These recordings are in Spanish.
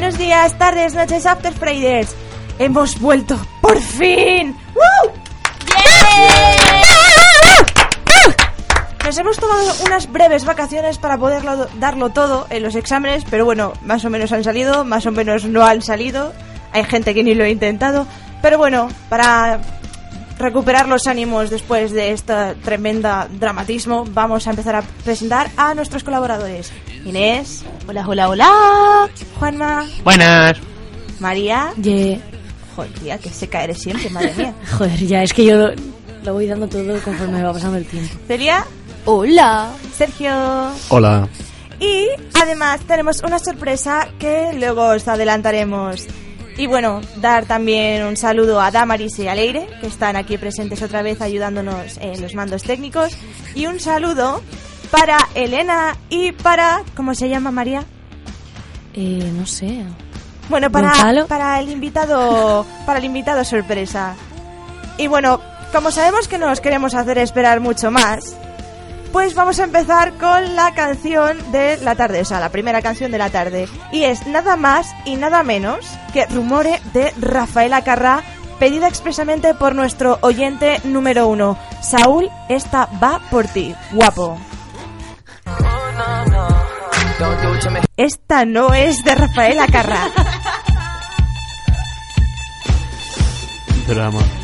Buenos días, tardes, noches, after Freiders. Hemos vuelto, por fin. ¡Woo! Nos hemos tomado unas breves vacaciones para poderlo darlo todo en los exámenes, pero bueno, más o menos han salido, más o menos no han salido. Hay gente que ni lo ha intentado, pero bueno, para recuperar los ánimos después de este tremenda dramatismo, vamos a empezar a presentar a nuestros colaboradores. Inés, Hola, hola, hola. Juanma, Buenas. María. Ye- Joder, tía, que seca eres siempre, madre mía. Joder, ya es que yo lo, lo voy dando todo conforme va pasando el tiempo. Celia, Hola. Sergio. Hola. Y además tenemos una sorpresa que luego os adelantaremos. Y bueno, dar también un saludo a Damaris y a Leire, que están aquí presentes otra vez ayudándonos en los mandos técnicos. Y un saludo para Elena y para... ¿Cómo se llama María? Eh, no sé. Bueno, para, para el invitado para el invitado sorpresa. Y bueno, como sabemos que no os queremos hacer esperar mucho más, pues vamos a empezar con la canción de la tarde, o sea, la primera canción de la tarde. Y es nada más y nada menos que Rumore de Rafaela Carrá, pedida expresamente por nuestro oyente número uno. Saúl, esta va por ti, guapo. Esta no es de Rafaela Carrá. Drama.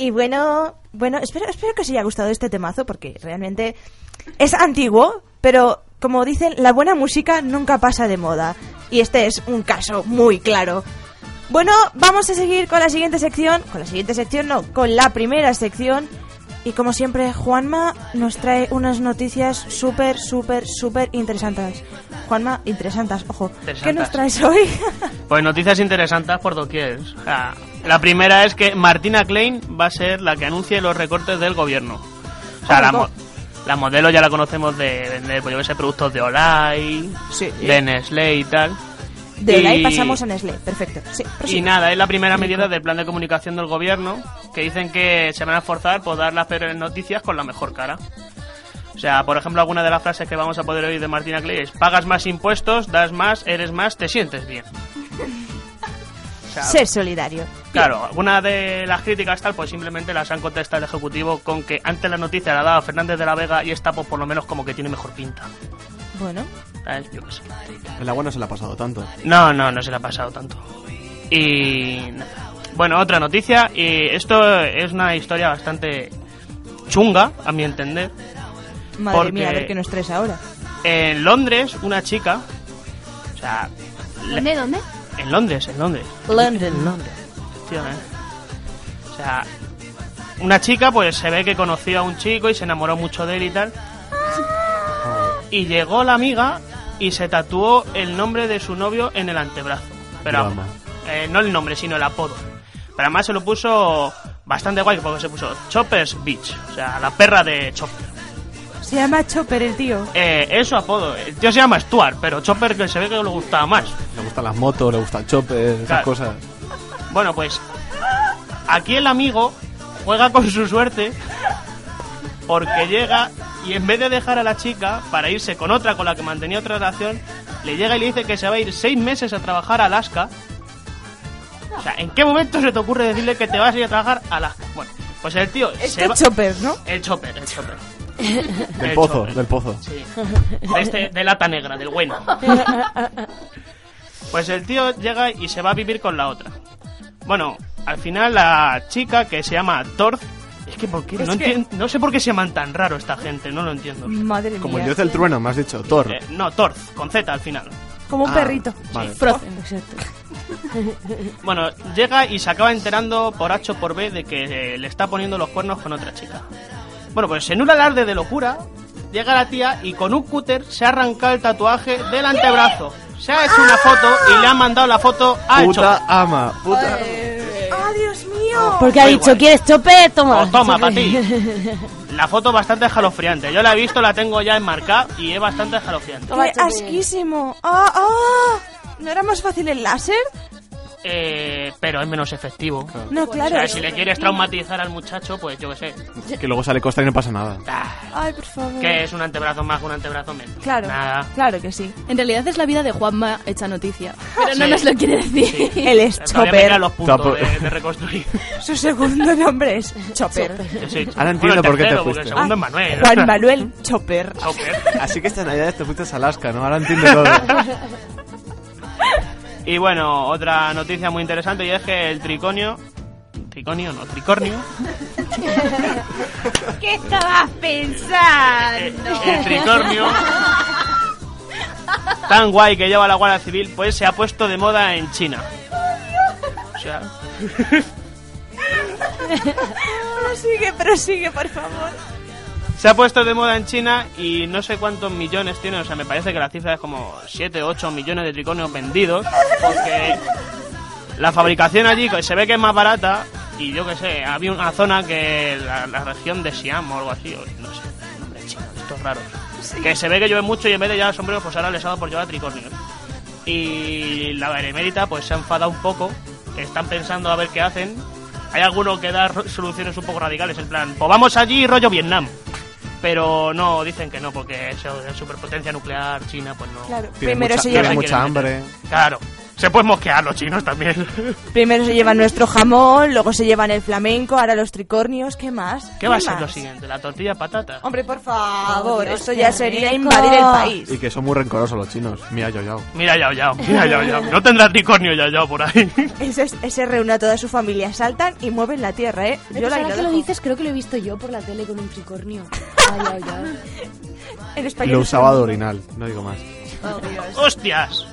Y bueno, bueno, espero, espero que os haya gustado este temazo porque realmente es antiguo, pero como dicen, la buena música nunca pasa de moda. Y este es un caso muy claro. Bueno, vamos a seguir con la siguiente sección. Con la siguiente sección, no, con la primera sección. Y como siempre, Juanma nos trae unas noticias súper, súper, súper interesantes. Juanma, interesantes, ojo. ¿Qué nos traes hoy? Pues noticias interesantes por doquier. La primera es que Martina Klein va a ser la que anuncie los recortes del gobierno. O sea, la, mo- la modelo ya la conocemos de vender, pues yo sé, productos de Olay, Sí. de Nestlé y tal. De Olay Y- pasamos a Nestlé, perfecto. Sí, Y nada, es la primera medida del plan de comunicación del gobierno que dicen que se van a esforzar por dar las peores noticias con la mejor cara. O sea, por ejemplo, alguna de las frases que vamos a poder oír de Martina Clay es pagas más impuestos, das más, eres más, te sientes bien. O sea, Ser solidario. Claro, algunas de las críticas tal, pues simplemente las han contestado el Ejecutivo con que antes la noticia la daba Fernández de la Vega y esta pues por lo menos como que tiene mejor pinta. Bueno, ¿Sabes? Yo qué sé. El agua no se le ha pasado tanto. No, no, no se le ha pasado tanto. Y nada. Bueno, otra noticia, y esto es una historia bastante chunga, a mi entender. madre Porque- mía, a ver qué nos traes ahora. En Londres, una chica, o sea, ¿Dónde, dónde? en Londres, en Londres, London. Londres, efectivamente. O sea, una chica pues se ve que conoció a un chico y se enamoró mucho de él y tal. Y llegó la amiga y se tatuó el nombre de su novio en el antebrazo. Pero eh, no el nombre, sino el apodo. Pero además se lo puso bastante guay porque se puso Chopper's Beach, o sea, la perra de Chopper. Se llama Chopper el tío. Eh, es su apodo. El tío se llama Stuart, pero Chopper que se ve que le gustaba más. Le gustan las motos, le gusta el chopper, esas Claro. cosas. Bueno, pues aquí el amigo juega con su suerte porque llega y en vez de dejar a la chica para irse con otra con la que mantenía otra relación, le llega y le dice que se va a ir seis meses a trabajar a Alaska. O sea, ¿en qué momento se te ocurre decirle que te vas a ir a trabajar a Alaska? Bueno, pues el tío se Este va... Chopper, ¿no? El chopper, el chopper. Del El pozo, chopper. del pozo. Sí. De, este, de lata negra, del bueno. Pues el tío llega y se va a vivir con la otra. Bueno, al final la chica que se llama Torz. Es que, ¿por qué? Es no, que- no sé por qué se llaman tan raro esta gente, no lo entiendo. Madre Como mía. el dios del trueno, me has dicho. Thor. Eh, no, Torz, con Z al final. Como un Ah, perrito. Vale. Frozen, exacto. Bueno, llega y se acaba enterando por H o por B de que eh, le está poniendo los cuernos con otra chica. Bueno, pues en un alarde de locura, llega la tía y con un cúter se ha arrancado el tatuaje del antebrazo. Se ha hecho una foto y le ha mandado la foto al Puta ama. Puta. ¡Ah, Dios mío! Porque ha Muy dicho, guay. ¿quieres chope? Toma. Oh, toma, para ti. La foto bastante escalofriante. Yo la he visto, la tengo ya enmarcada y es bastante escalofriante. Toma, ¡Qué chope. asquísimo! ¡Ah, ah! ¿No era más fácil el láser? Eh, pero es menos efectivo. No, O claro. sea, si le quieres traumatizar al muchacho, pues yo qué sé. Que luego sale costa y no pasa nada. Ah, Ay, por favor. que es un antebrazo más que un antebrazo menos. Claro, Nada. claro que sí. En realidad es la vida de Juanma hecha noticia. Pero no Sí. nos lo quiere decir. Él es Chopper. los puntos de, de reconstruir. Su segundo nombre es Chopper. Soy- Ahora entiendo por qué te fuiste. El segundo Ah, es Manuel. Juan Manuel Chopper. Chopper. Así que esta Navidad te fuiste a Alaska, ¿no? Ahora entiendo todo. Y bueno, otra noticia muy interesante y es que el triconio. Triconio, no, tricornio. ¿Qué estabas pensando? eh, el tricornio. Tan guay que lleva la Guardia Civil, pues se ha puesto de moda en China. O sea, Prosigue, prosigue, por favor. Se ha puesto de moda en China y no sé cuántos millones tiene, o sea, me parece que la cifra es como 7 o 8 millones de triconios vendidos, porque la fabricación allí se ve que es más barata y yo que sé, había una zona que la, la región de Siam o algo así, o no sé, nombre chino, estos raros, que se ve que llueve mucho y en vez de llevar sombreros pues ahora les ha dado por llevar tricornios. Y la benemérita pues se ha enfadado un poco, están pensando a ver qué hacen. Hay alguno que da soluciones un poco radicales, en plan, pues vamos allí rollo Vietnam. Pero no, dicen que no, porque eso de superpotencia nuclear, China, pues no. Claro, Tiene primero mucha, se lleva. mucha hambre. Claro, Se pueden mosquear los chinos también. Primero se llevan nuestro jamón, luego se llevan el flamenco, ahora los tricornios, ¿qué más? ¿Qué va a ser lo siguiente? ¿La tortilla patata? Hombre, por favor, qué ya sería rico. invadir el país. Y que son muy rencorosos los chinos. Mira, yo, yo. Mira, Yao Yao, mira, Yao Yao. No tendrá tricornio Yao Yao por ahí. Ese, ese reúne a toda su familia, saltan y mueven la tierra, ¿eh? Yo Pues la ahora que lo dices, creo que lo he visto yo por la tele con un tricornio. Ay, ay, ay. En español. Lo usaba de orinal, no digo más. ¡Hostias!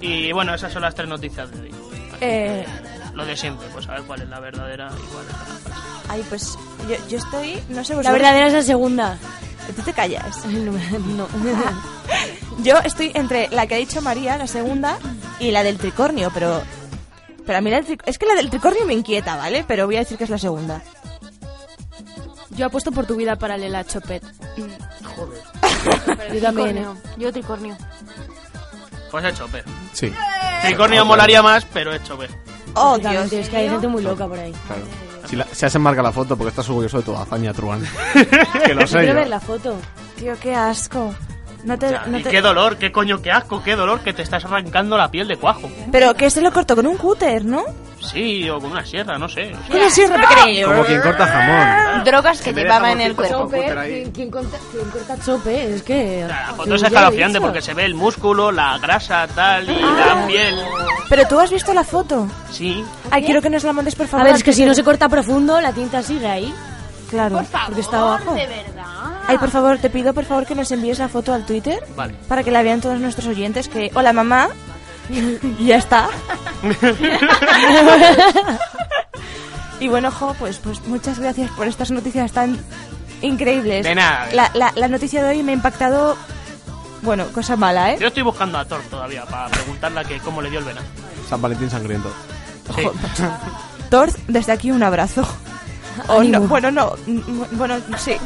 Y bueno, esas son las tres noticias de hoy. Eh, Lo de siempre, pues a ver cuál es la verdadera y cuál es la falsa. ay, pues yo, yo estoy, no sé La vosotros. verdadera es la segunda. Tú te callas. No, no. Yo estoy entre la que ha dicho María, la segunda, y la del tricornio, pero... Pero a mí la del es que la del tricornio me inquieta, ¿vale? Pero voy a decir que es la segunda. Yo apuesto por tu vida paralela, Chopet. Yo también, ¿eh? Tricornio. Yo tricornio. Pues es chope. Sí, Tricornio molaría más, pero es chope. Oh, Dios es que hay gente muy loca por ahí. claro. Si la- se has enmarca la foto porque estás orgulloso de tu hazaña, Truán. que lo sé Quiero ver la foto. Tío, qué asco. No te, Ya, no y te- qué dolor, qué coño, qué asco, qué dolor que te estás arrancando la piel de cuajo. Pero que se lo cortó con un cúter, ¿no? Sí, o con una sierra, no sé. Con un sierra pequeño. Como quien corta jamón. Drogas que llevaba en el cuerpo. ¿quién, quién corta, quién corta chope? Es que... La foto es escalofriante porque se ve el músculo, la grasa, tal, y Ah. la piel. Pero tú has visto la foto. Sí. Ay, quiero que nos la mandes, por A favor. ver, es que si no se corta profundo, la tinta sigue ahí. Claro. Porque está abajo. De verdad. Ay, por favor, te pido, por favor, que nos envíes la foto al Twitter. Vale. Para que la vean todos nuestros oyentes. Que, hola, mamá. y ya está. y bueno, jo, pues, pues muchas gracias por estas noticias tan increíbles. De nada. La, la, la noticia de hoy me ha impactado... Bueno, cosa mala, ¿eh? Yo estoy buscando a Thor todavía para preguntarle a que cómo le dio el venado. San Valentín sangriento. Sí. Thor, desde aquí un abrazo. O no, bueno, no. Bueno, sí.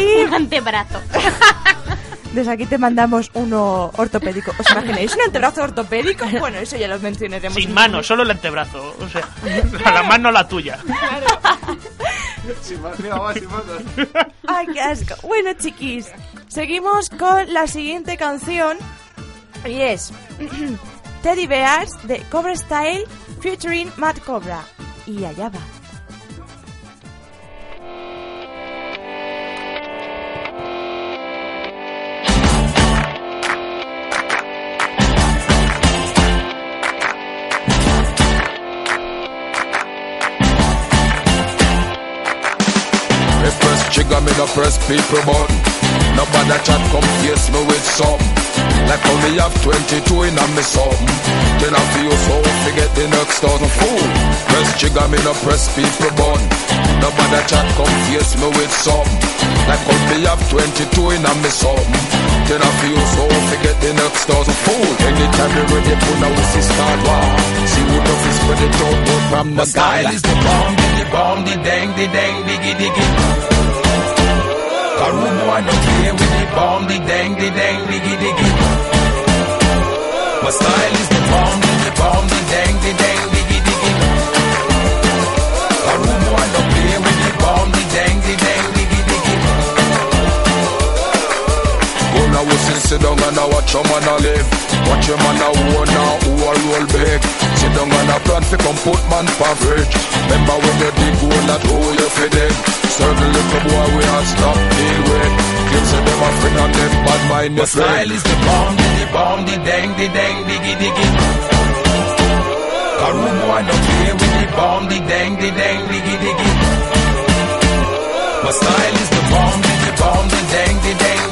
y Un antebrazo. desde aquí te mandamos uno ortopédico. ¿Os imagináis un antebrazo ortopédico? Bueno, eso ya lo mencionaremos. Sin mano, solo el antebrazo. O sea, la mano la tuya. Ay, qué asco. Bueno, chiquis, seguimos con la siguiente canción. Y es Teddy Bears de Cobra Style featuring Matt Cobra. Y allá va. Press trigger, me no press people button. Nobody chat come face me with something. Like how me have 22 in a me something. Then I feel so forget the next thousand fool. Press trigger, me no press people button. Nobody chat come face me with something. Like how me have 22 in a me something. Then I feel so forget the next thousand fool. Anytime you ready, put now we see start war. See who the fist spread it out, from the style is the bomb, the bomb, the dang, the dang, diggy, diggy. Rude boy don't play with the bomb, the dang, the dang, diggy, diggy. My style is the bomb, the bomb, the dang, the dang, diggy, diggy. Cause rude boy don't play with the bomb, the dang, the dang, diggy, diggy. Go now we sit, down and I watch your man a live. Watch your man a own now, who a roll big. Sit down and a plan fi come put man for fridge. Remember when you dig hole that hole you fi dig. Certain little boy we a stop deal with. Kids say them a friend and them bad mind style is the bomb, the bomb, the dang, the dang, diggy diggy. Cause boy don't play with the bomb, the dang, the dang, diggy diggy. My style is the bomb, the bomb, the dang, the dang,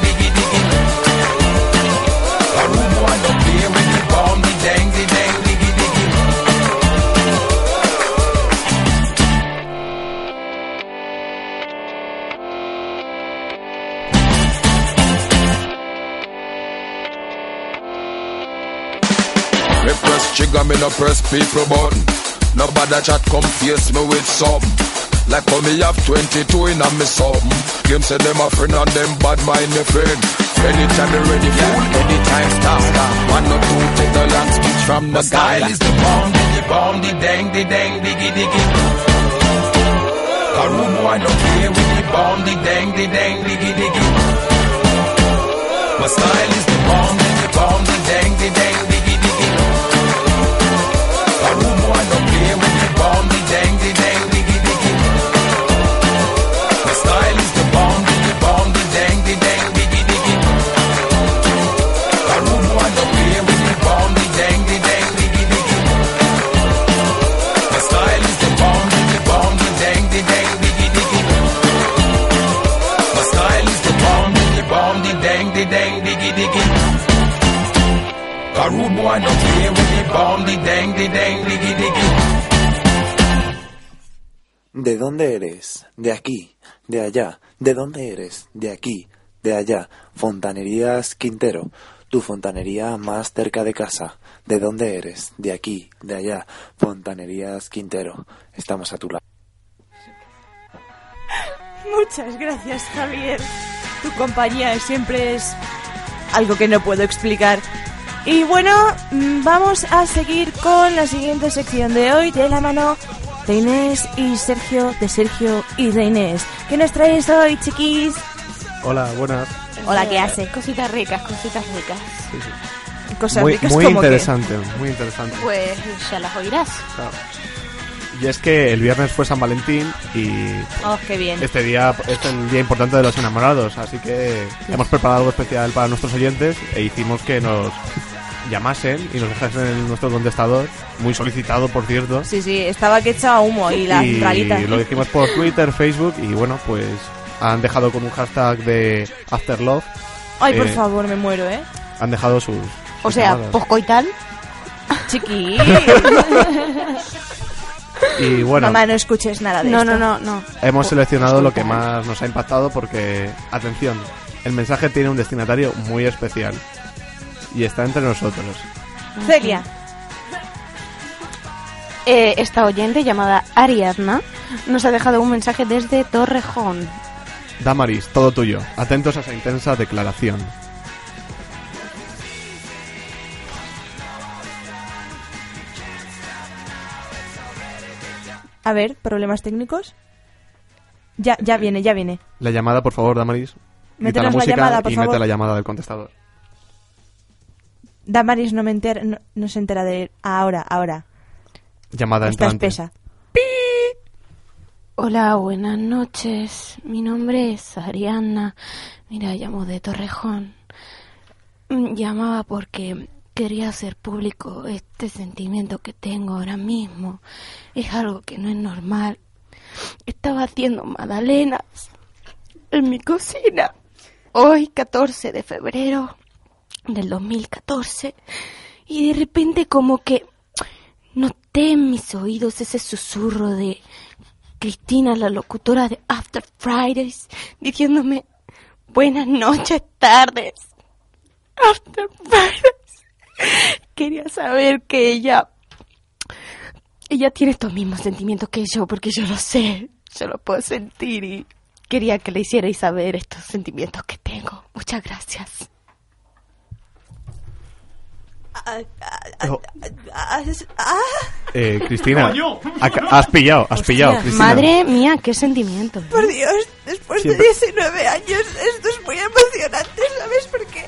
trigger, me no press people button. Nobody chat come face me with something. Like how me have 22 in a me something. Them say them a friend and them bad mind me friend. Anytime you ready, fool, anytime stop. One or two, take the long speech from the style is the bomb, the bomb, the dang, the dang, diggy, diggy. Rude boy don't play with the bomb, the dang, the dang, diggy, diggy. My style is the bomb, diggy bomb, the dang, the dang, ¿De dónde eres? De aquí, de allá. ¿De dónde eres? De aquí, de allá. Fontanerías Quintero, tu fontanería más cerca de casa. ¿De dónde eres? De aquí, de allá. Fontanerías Quintero, estamos a tu lado. Muchas gracias, Javier. Tu compañía siempre es algo que no puedo explicar. Y bueno, mm, vamos a seguir con la siguiente sección de hoy de la mano de Inés y Sergio, de Sergio y de Inés. ¿Qué nos traes hoy, chiquis? Hola, buenas. Hola, ¿qué hace? Cositas ricas, cositas ricas. Cosas Muy, ricas muy como que- interesante, muy interesante. Pues ya las oirás. Claro. Y es que el viernes fue San Valentín y Oh, qué bien. este día es el día importante de los enamorados, así que hemos preparado algo especial para nuestros oyentes e hicimos que nos llamasen y nos dejasen en nuestro contestador, muy solicitado por cierto. Sí, sí, estaba que echaba humo y la y lo dijimos por Twitter, Facebook y bueno, pues han dejado con un hashtag de Afterlove, Ay, por eh, favor, me muero, ¿eh? han dejado sus... O sea, llamadas. poscoital. Chiqui. y bueno, Mamá, no escuches nada de No, esto. no, no, no. hemos seleccionado lo que poscoital. más nos ha impactado porque, atención, el mensaje tiene un destinatario muy especial y está entre nosotros. Celia. Eh, esta oyente llamada Ariadna nos ha dejado un mensaje desde Torrejón. Damaris, todo tuyo. Atentos a esa intensa declaración. A ver, problemas técnicos. Ya, ya viene, ya viene. La llamada, por favor, Damaris. Quita Métenos la la música llamada, por y favor. mete la llamada del contestador. Damaris no me entera, no, no se entera de ahora, ahora. Llamada Está entrante. espesa. Hola, buenas noches. Mi nombre es Ariadna. Mira, llamo de Torrejón. Mm, Llamaba porque quería hacer público este sentimiento que tengo ahora mismo. Es algo que no es normal. Estaba haciendo magdalenas en mi cocina. Hoy, 14 de febrero del 2014. Y de repente como que noté en mis oídos ese susurro de Cristina, la locutora de After Fridays, diciéndome buenas noches, tardes. After Fridays. Quería saber que ella... Ella tiene estos mismos sentimientos que yo, porque yo lo sé, yo lo puedo sentir y quería que le hicierais saber estos sentimientos que tengo. Muchas gracias. Oh, Ah, es- ah. eh, Cristina, aca- has pillado, has pillado, Cristina. Madre mía, qué sentimientos. Por Dios, después Siempre- de 19 años, esto es muy emocionante, ¿sabes? Porque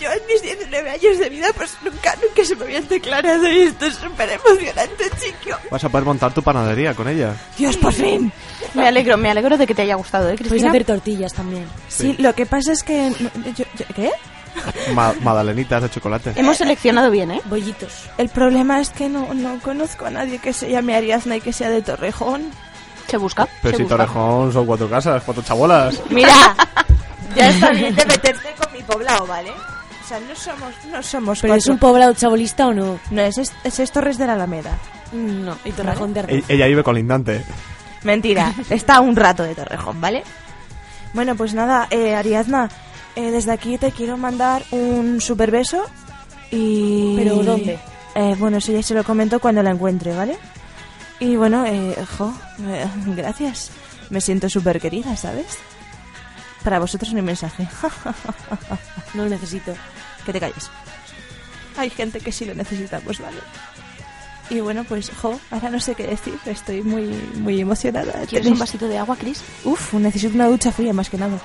yo en mis 19 años de vida, pues nunca, nunca se me habían declarado y esto es súper emocionante, chico. Vas a poder montar tu panadería con ella. Dios, por fin. Me alegro, me alegro de que te haya gustado, ¿eh, Puedes Cristina? hacer tortillas también. Sí, lo que pasa es que... yo- yo- ¿Qué? Ma- magdalenitas de chocolate. Hemos seleccionado bien, ¿eh? Bollitos. El problema es que no, no conozco a nadie que se llame Ariadna y que sea de Torrejón. Se busca. Pero se si busca. Torrejón son cuatro casas, cuatro chabolas. Mira, ya está bien de meterte con mi poblado, ¿vale? O sea, no somos, no somos ¿Pero es cuatro. un poblado chabolista o no? No, es, es, es Torres de la Alameda. No. Y Torrejón de E- Ardoz. ella vive colindante. Mentira, está un rato de Torrejón, ¿vale? Bueno, pues nada, eh, Ariadna, eh, desde aquí te quiero mandar un super beso y... ¿Pero dónde? Eh, bueno, eso ya se lo comento cuando la encuentre, ¿vale? Y bueno, eh, jo, eh, gracias. Me siento súper querida, ¿sabes? Para vosotros mi mensaje. No lo necesito. que te calles. Hay gente que sí lo necesitamos, ¿vale? Y bueno, pues, jo, ahora no sé qué decir. Estoy muy, muy emocionada. ¿Quieres un vasito de agua, Cris? Uf, necesito una ducha fría más que nada.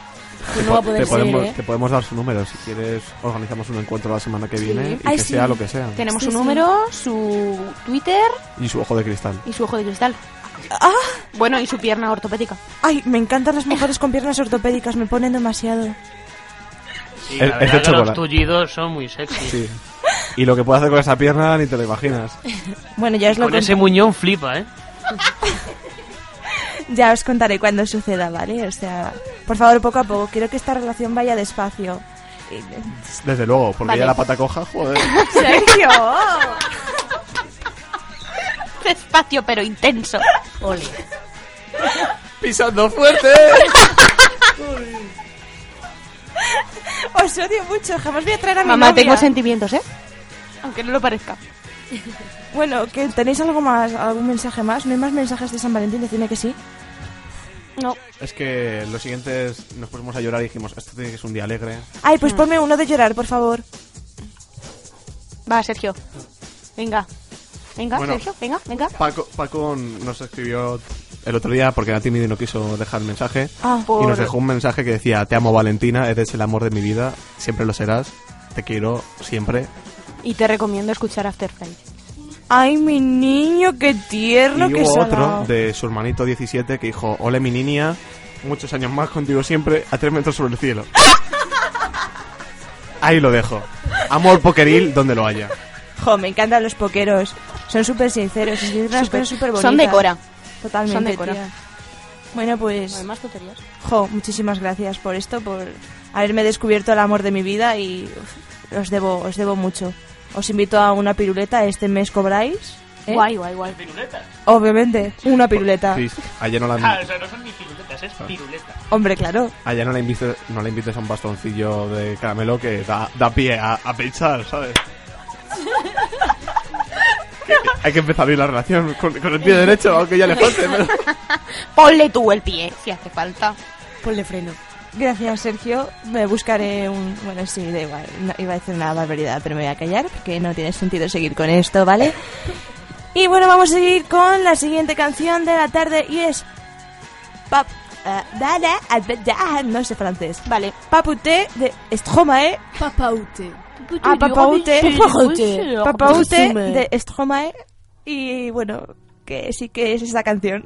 Pues no va a poder te, ser, podemos, ¿eh? te podemos dar su número. Si quieres, organizamos un encuentro la semana que viene y Ay, que sí. sea lo que sea. Tenemos Sí, su sí. número, su Twitter Y su ojo de cristal. y su ojo de cristal. ¡Ah! Bueno, y su pierna ortopédica. Ay, me encantan las mujeres con piernas ortopédicas, me ponen demasiado. Sí, Es- la es de verdad que los tullidos son muy sexy. Sí. Y lo que puede hacer con esa pierna ni te lo imaginas. Bueno, ya os lo Con ese muñón flipa, ¿eh? ya os contaré cuando suceda, ¿vale? O sea, por favor, poco a poco, quiero que esta relación vaya despacio. Y- Desde luego, porque Vale. ya la pata coja, joder. ¡Sergio! Despacio pero intenso. Ole. ¡Pisando fuerte! Os odio mucho, jamás voy a traer a mi Mamá, novia. tengo sentimientos, ¿eh? Aunque no lo parezca. Bueno, que tenéis algo más, algún mensaje más. ¿No hay más mensajes de San Valentín? Decidme que sí. No. Es que los siguientes nos pusimos a llorar y dijimos, esto tiene que ser un día alegre. Ay, pues ponme uno de llorar, por favor. Va, Sergio. Venga. Venga, Bueno. Sergio, venga, venga. Paco, Paco nos escribió el otro día porque era tímido y no quiso dejar el mensaje. Ah, Y nos dejó un mensaje que decía, te amo Valentina, eres el amor de mi vida, siempre lo serás, te quiero siempre. Y te recomiendo escuchar After Five. Ay, mi niño, qué tierno, y qué hubo otro de su hermanito 17 que dijo, ole mi niña, muchos años más contigo siempre, a tres metros sobre el cielo. Ahí lo dejo. Amor pokeril donde lo haya. Jo, me encantan los poqueros. Son súper sinceros y unas Súper- cosas súper bonitas. Son de Cora. Totalmente, son de Cora. tía. Bueno, pues... Además, tonterías. Jo, muchísimas gracias por esto, por haberme descubierto el amor de mi vida y uf, os debo, os debo mucho. Os invito a una piruleta, este mes cobráis. ¿eh? Guay, guay, guay. Obviamente, una piruleta. Sí, ayer no la, Ah, o sea, no son ni piruletas, es piruleta. Hombre, claro. ayer no la invites, no la invites a un bastoncillo de caramelo que da, da pie a, a pinchar, ¿sabes? Que hay que empezar bien la relación con, con el pie derecho, aunque ya le falte. pero- Ponle tú el pie, si hace falta. Ponle freno. Gracias, Sergio. Me buscaré un... Bueno, sí, da igual. No, iba a decir una barbaridad, pero me voy a callar porque no tiene sentido seguir con esto, ¿vale? Y bueno, vamos a seguir con la siguiente canción de la tarde y es... Pap... dada, albeda- no sé francés. Vale. Paputé de Stromae. Papaute. Ah, Papaute. Papaute. Papaute Resume. de Stromae. Y bueno, que sí que es esa canción.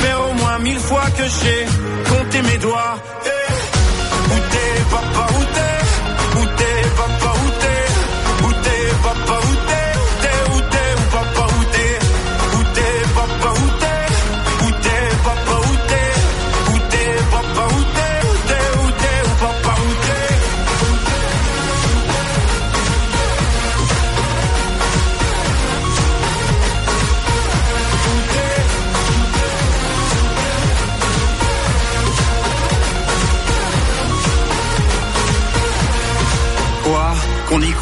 faire au moins mille fois que j'ai compté mes doigts. Eh, Où t'es papa,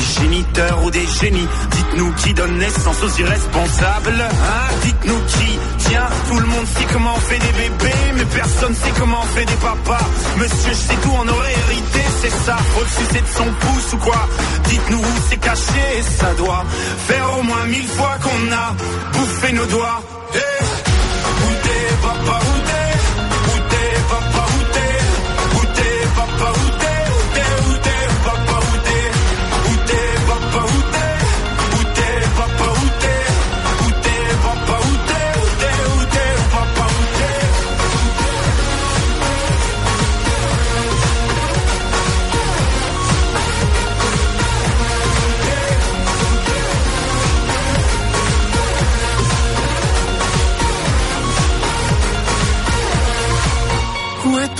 Des géniteurs ou des génies. Dites-nous qui donne naissance aux irresponsables Hein. Dites-nous qui Tiens, tout le monde sait comment on fait des bébés Mais personne sait comment on fait des papas. Monsieur, je sais tout, on aurait hérité, c'est ça. Au-dessus c'est de son pouce ou quoi? Dites-nous où c'est caché, ça doit Faire au moins mille fois qu'on a bouffé nos doigts. Eh,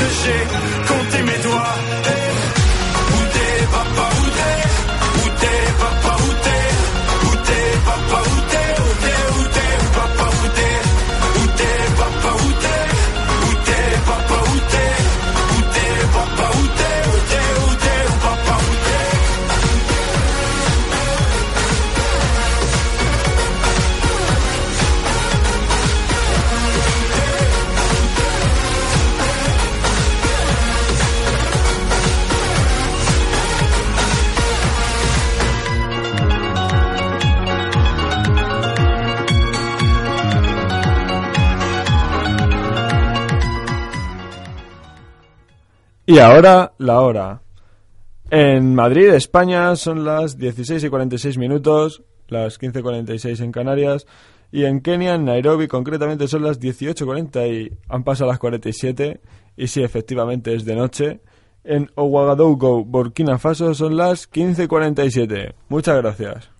que Y ahora, la hora. En Madrid, España, son las 16 y 46 minutos, las 15 y 46 en Canarias. Y en Kenia, en Nairobi, concretamente, son las 18.40 y han pasado las 47. Y sí, efectivamente, es de noche. En Ouagadougou, Burkina Faso, son las 15.47. Muchas gracias.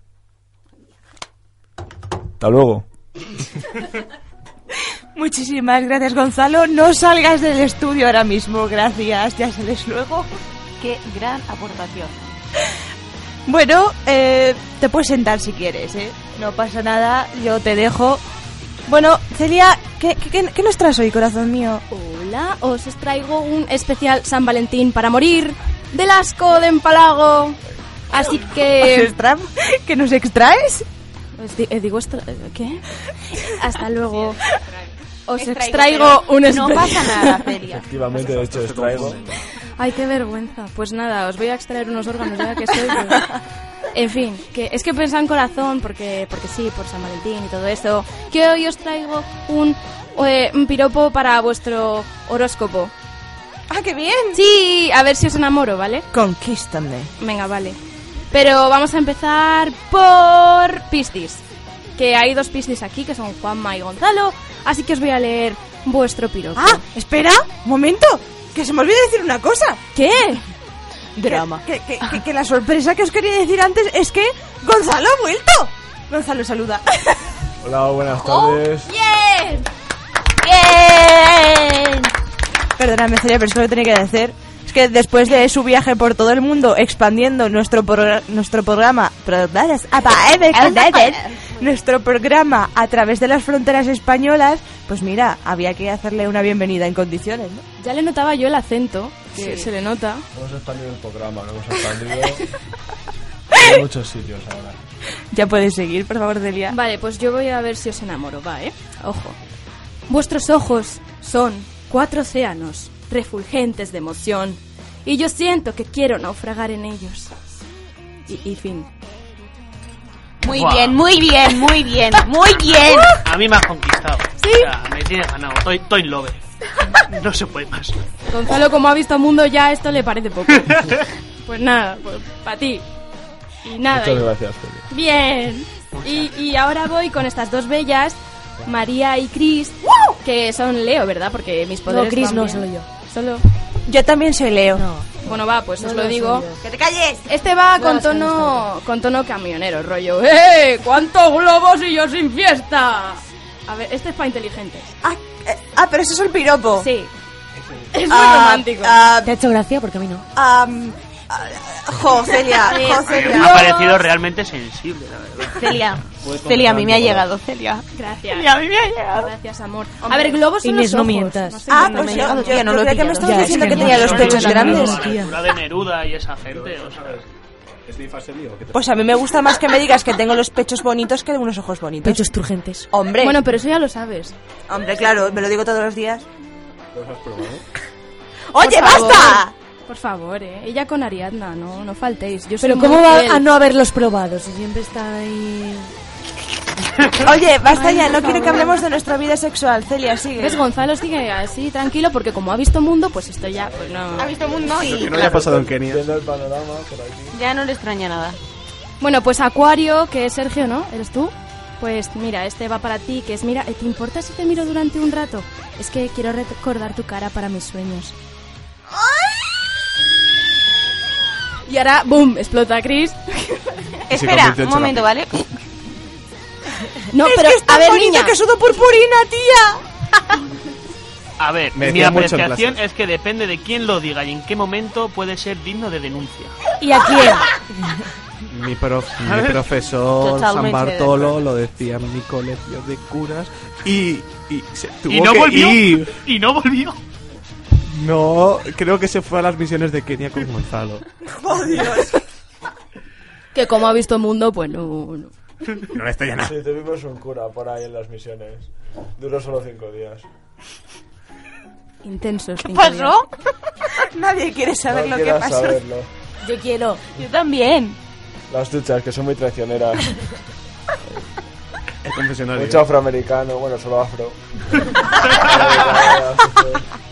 Hasta luego. Muchísimas gracias, Gonzalo. No salgas del estudio ahora mismo. Gracias. Ya sales luego. Qué gran aportación. Bueno, eh, te puedes sentar si quieres, ¿eh? No pasa nada. Yo te dejo. Bueno, Celia, ¿qué, qué- qué- qué nos traes hoy, corazón mío? Hola, os traigo un especial San Valentín para morir del asco de empalago. Así que... ¿Extra- ¿Que nos extraes? Os di- eh, digo eh, ¿Qué? Hasta luego. Os Extraigo, extraigo un no pasa nada, Celia. Efectivamente, de hecho, extraigo. Ay, qué vergüenza. Pues nada, os voy a extraer unos órganos ya que soy. pero- En fin, que es que pensaba en corazón porque, porque sí, por San Valentín y todo eso. Que hoy os traigo un, eh, un piropo para vuestro horóscopo. ¡Ah, qué bien! Sí, a ver si os enamoro, ¿vale? Conquístame. Venga, vale. Pero vamos a empezar por Piscis. Que hay dos Piscis aquí, que son Juanma y Gonzalo. Así que os voy a leer vuestro piropo. ¡Ah! Espera, un momento. Que se me olvida decir una cosa. ¿Qué? Drama. Que, que- que- que la sorpresa que os quería decir antes es que Gonzalo ha vuelto. Gonzalo, saluda. Hola, buenas tardes. ¡Bien! ¡Bien! Perdóname, Celia, pero es que lo que tenía que decir. Es que después de su viaje por todo el mundo expandiendo nuestro, progr- nuestro programa... nuestro programa a través de las fronteras españolas, pues mira, había que hacerle una bienvenida en condiciones, ¿no? Ya le notaba yo el acento, que Sí. se le nota. Hemos expandido el programa, lo hemos expandido en muchos sitios ahora. Ya puedes seguir, por favor, Celia. Vale, pues yo voy a ver si os enamoro, va, ¿eh? Ojo. Vuestros ojos son cuatro océanos, refulgentes de emoción, y yo siento que quiero naufragar en ellos. Y, y fin. Muy bien, muy bien, muy bien, muy bien. A mí me has conquistado. ¿Sí? O sea, me tienes ganado. Estoy, estoy. No se puede más. Gonzalo, como ha visto mundo, ya esto le parece poco. pues nada, pues para ti. Y nada. Muchas y- gracias, Celia. Bien. Y, y ahora voy con estas dos bellas, María y Chris, que son Leo, ¿verdad? Porque mis poderes. Chris van no, bien. solo yo. Solo. Yo también soy Leo. Bueno, va, pues No os lo lo digo. ¡Que te calles! Este va No, con tono, con tono camionero, rollo. ¡Eh! ¿Cuántos globos y yo sin fiesta? A ver, este es para inteligentes. Ah, eh, ah, pero eso es el piropo. Sí. Es muy Ah, romántico. ah, ¿Te ha hecho gracia? Porque a mí no. Jo, Celia, jo, Me Celia. ha parecido realmente sensible, la verdad. Celia, Celia, a mí me ha llegado, Celia. Gracias. Celia, a mí me ha llegado. Gracias, amor. A ver, globos son Inés, los no mientas. No sé Ah, pues me ha yo, llegado. yo, Tía, no lo he creía que me estabas Ya, diciendo es que que tenía no, los no, pechos no, no, grandes. no, no. tía. La de Neruda y esa gente, o sea. Pues a mí me gusta más que me digas que tengo los pechos bonitos que unos ojos bonitos. Pechos turgentes. Hombre, Bueno, pero eso ya lo sabes. hombre, claro, me lo digo todos los días. ¿Los has probado? ¡Oye, basta! Por favor, eh. Ella con Ariadna, no, no faltéis. Yo Pero ¿cómo va fiel. a no haberlos probado? Si siempre está ahí... Oye, basta ya, no quiero que hablemos de nuestra vida sexual. Celia, sigue. ¿Ves? Gonzalo sigue así tranquilo porque como ha visto mundo, pues esto ya, pues no. Ha visto mundo y Que no haya pasado en Kenia. El panorama por aquí. ya no le extraña nada. Bueno, pues Acuario, que es Sergio, ¿no? ¿Eres tú? Pues mira, este va para ti, que es, mira, ¿te importa si te miro durante un rato? Es que quiero recordar tu cara para mis sueños. Y ahora, ¡boom! Explota Chris. Espera, un momento, ¿vale? No, es pero que es tan a ver, niña. que sudo purpurina, tía. A ver, Me mi decían mucho en apreciación clase. es que depende de quién lo diga y en qué momento puede ser digno de denuncia. ¿Y a quién? Mi, prof- mi profesor Totalmente San de Bartolo acuerdo. lo decía en mi colegio de curas y, y se tuvo y no que volvió. ir. Y no volvió. No, creo que se fue a las misiones de Kenia con Gonzalo. Que como ha visto mundo, pues no. no. No le estoy nada. Sí, tuvimos un cura por ahí en las misiones. Duró solo cinco días. Intensos. ¿Qué cinco días. pasó? Nadie quiere saber no lo que pasó. saberlo. Yo quiero. Yo también. Las duchas, que son muy traicioneras. El confesionario. Mucho afroamericano, bueno, solo afro.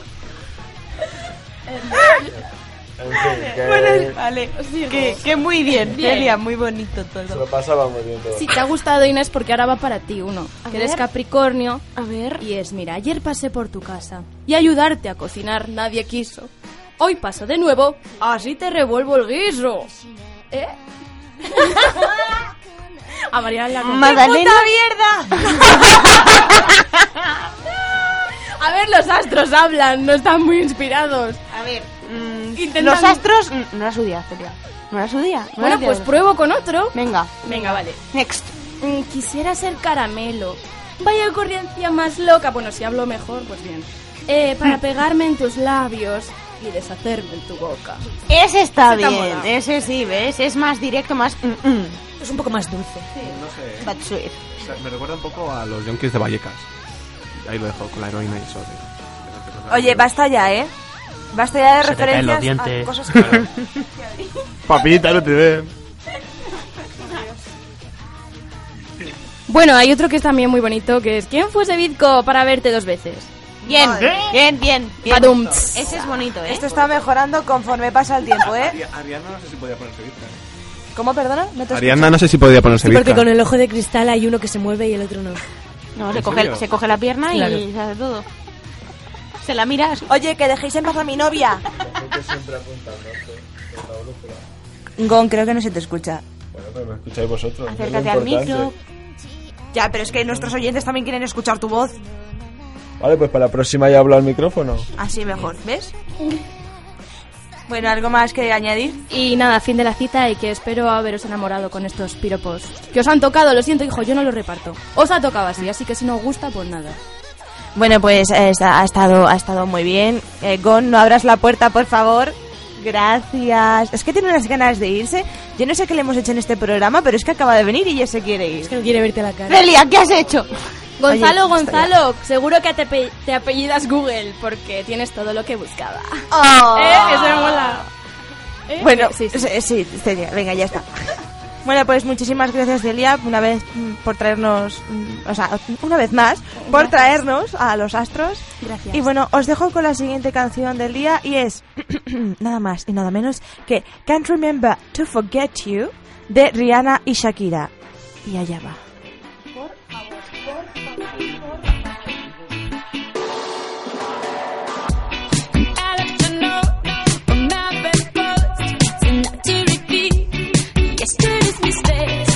Que Bueno, vale. Que, que muy bien, Bien. Celia, muy bonito se todo. lo pasábamos bien todo. Si te ha gustado Inés, porque ahora va para ti uno. A que eres ver. Capricornio. A ver. Y es, mira, ayer pasé por tu casa y ayudarte a cocinar nadie quiso. Hoy paso de nuevo, así te revuelvo el guiso. ¿Eh? a Mariana la Magdalena. A ver, los astros hablan, no están muy inspirados. A ver, mm, Intentan- los astros. mm, No era su día, Celia. No era su día. no Bueno, día pues pruebo con otro. Venga, Venga, vale. next. Mm, Quisiera ser caramelo. Vaya ocurrencia más loca. Bueno, si hablo mejor, pues bien. Eh, para pegarme en tus labios y deshacerme en tu boca. Ese está Ese bien. Ese sí, ¿ves? Es más directo, más. mm, mm. Es un poco más dulce. No sé. But sweet. O sea, me recuerda un poco a los Yonkis de Vallecas. Ahí lo dejo con la heroína y eso. Oye, basta ya, ¿eh? Basta ya de Se te caen los referencias a dientes. cosas que... Papita, no te ve. Bueno, hay otro que es también muy bonito, que es ¿Quién fuese Vidco para verte dos veces? Bien, bien, bien. bien. Badum. Ese es bonito, ¿eh? Esto está mejorando conforme pasa el tiempo, ¿eh? Ariana no sé si podía ponerse virgen. ¿Cómo, perdona? ¿No te Ariana no sé si podía ponerse Sí, porque virgen. con el ojo de cristal hay uno que se mueve y el otro no. No, se ¿En coge, se coge la pierna Claro. y se hace todo. Se la miras. Oye, que dejéis en paz a mi novia. Gon, creo que no se te escucha. Bueno, pero me escucháis vosotros. es Acércate al micro. Ya, pero es que nuestros oyentes también quieren escuchar tu voz. Vale, pues para la próxima ya hablo al micrófono. Así mejor, ¿ves? Bueno, ¿algo más que añadir? Y nada, fin de la cita y que espero haberos enamorado con estos piropos. Que os han tocado, lo siento, hijo, yo no los reparto. Os ha tocado así, así que si no os gusta, pues nada. Bueno, pues eh, ha estado, ha estado muy bien. Eh, Gon, no abras la puerta, por favor. Gracias. Es que tiene unas ganas de irse. Yo no sé qué le hemos hecho en este programa, pero es que acaba de venir y ya se quiere ir. Es que no quiere verte la cara. Celia, ¿qué has hecho? Gonzalo, Oye, Gonzalo, seguro que te, ape- te apellidas Google porque tienes todo lo que buscaba. Oh. ¿Eh? Eso me mola. ¿Eh? Bueno, sí, sí, sí. sí, venga, ya está. Bueno, pues muchísimas gracias, Celia, una vez mm, por traernos, mm, o sea, una vez más, por Gracias. traernos a los astros. Gracias. Y bueno, os dejo con la siguiente canción del día y es nada más y nada menos que Can't Remember to Forget You de Rihanna y Shakira. Y allá va. Yesterday's mistakes,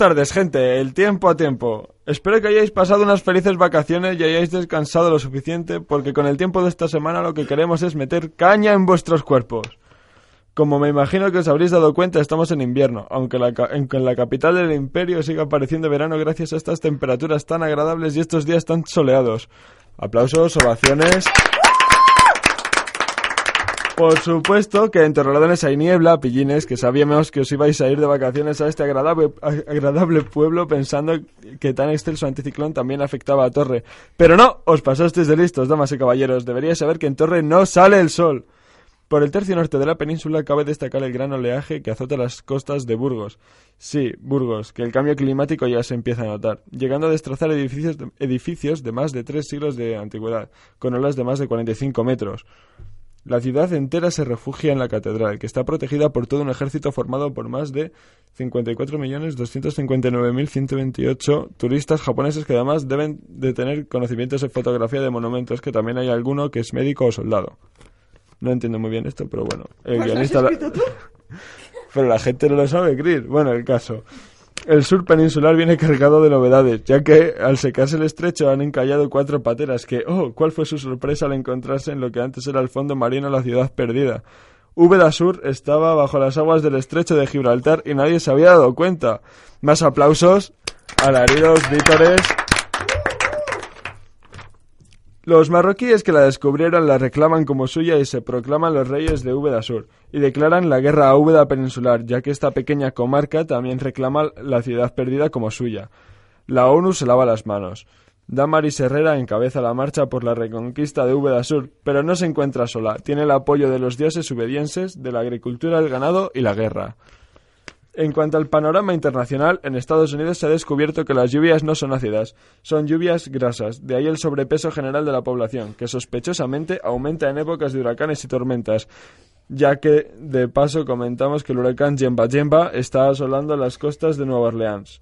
tardes, gente. El tiempo a tiempo. Espero que hayáis pasado unas felices vacaciones y hayáis descansado lo suficiente, porque con el tiempo de esta semana lo que queremos es meter caña en vuestros cuerpos. Como me imagino que os habréis dado cuenta, estamos en invierno, aunque aunque en la capital del imperio siga pareciendo verano gracias a estas temperaturas tan agradables y estos días tan soleados. Aplausos, ovaciones. Por supuesto que en Torrelodones hay niebla, pillines, que sabíamos que os ibais a ir de vacaciones a este agradable, pueblo pensando que tan excelso anticiclón también afectaba a Torre. Pero no, os pasasteis de listos, damas y caballeros. Deberíais saber que en Torre no sale el sol. Por el tercio norte de la península cabe destacar el gran oleaje que azota las costas de Burgos. Sí, Burgos, que el cambio climático ya se empieza a notar, llegando a destrozar edificios de, edificios de más de tres siglos de antigüedad, con olas de más de 45 metros. La ciudad entera se refugia en la catedral, que está protegida por todo un ejército formado por más de 54.259.128 turistas japoneses que además deben de tener conocimientos en fotografía de monumentos, que también hay alguno que es médico o soldado. No entiendo muy bien esto, pero bueno. El Pues lo has guionista... la- pero la gente no lo sabe, Chris. Bueno, el caso. El sur peninsular viene cargado de novedades, ya que al secarse el estrecho han encallado cuatro pateras que, oh, ¿cuál fue su sorpresa al encontrarse en lo que antes era el fondo marino la ciudad perdida? Úbeda Sur estaba bajo las aguas del estrecho de Gibraltar y nadie se había dado cuenta. Más aplausos, alaridos, vítores. Los marroquíes que la descubrieron la reclaman como suya y se proclaman los reyes de Úbeda Sur y declaran la guerra a Úbeda peninsular, ya que esta pequeña comarca también reclama la ciudad perdida como suya. La ONU se lava las manos. Damaris Herrera encabeza la marcha por la reconquista de Úbeda Sur, pero no se encuentra sola. Tiene el apoyo de los dioses obedienses, de la agricultura, el ganado y la guerra. En cuanto al panorama internacional, en Estados Unidos se ha descubierto que las lluvias no son ácidas, son lluvias grasas, de ahí el sobrepeso general de la población, que sospechosamente aumenta en épocas de huracanes y tormentas, ya que de paso comentamos que el huracán Jemba Jemba está asolando las costas de Nueva Orleans.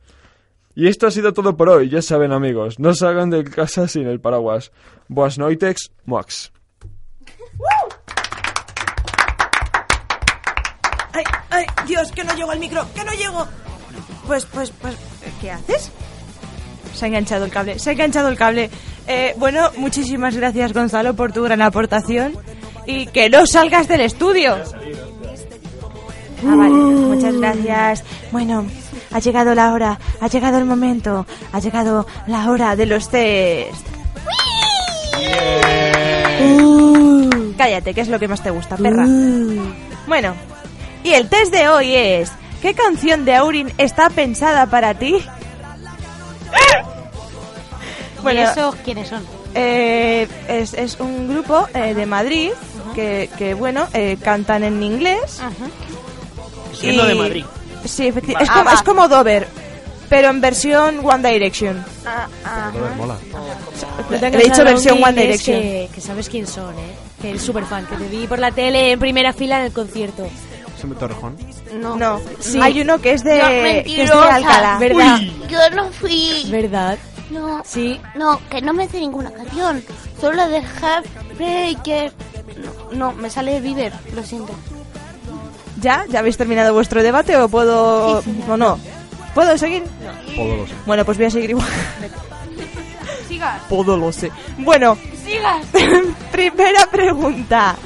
Y esto ha sido todo por hoy, ya saben amigos, no salgan de casa sin el paraguas. Boas noitex, moax. ¡Ay! Dios, que no llego al micro, que no llego. Pues, pues, pues, ¿qué haces? Se ha enganchado el cable, se ha enganchado el cable. Eh, bueno, muchísimas gracias Gonzalo por tu gran aportación y que no salgas del estudio. Ah, vale, muchas gracias. Bueno, ha llegado la hora, ha llegado el momento, ha llegado la hora de los test. Uh, cállate, que es lo que más te gusta, perra. Bueno, y el test de hoy es ¿Qué canción de Aurin está pensada para ti? ¿Y esos quiénes son? Eh, es, es un grupo eh, de Madrid que, que, bueno, eh, cantan en inglés. Siendo de Madrid. Sí, efecti- Vale. es, como, Ah, es como Dover, pero en versión One Direction. mola. Lo tengo Le he dicho versión One Direction. Que, que sabes quién son, ¿eh? Que eres súper fan, que te vi por la tele en primera fila en el concierto. No. No, Sí. hay uno que es de, que es de. Alcalá. ¿Verdad? Yo no fui. ¿Verdad? No. Sí. No, que no me sé ninguna canción. Solo la de Heartbreaker. No, no, me sale Bieber, lo siento. ¿Ya? ¿Ya habéis terminado vuestro debate o puedo...? Sí, sí, ¿O no? ¿Puedo seguir? Lo sé. Bueno, pues voy a seguir igual. Sigas. Todo lo sé. Bueno, Sigas. primera pregunta.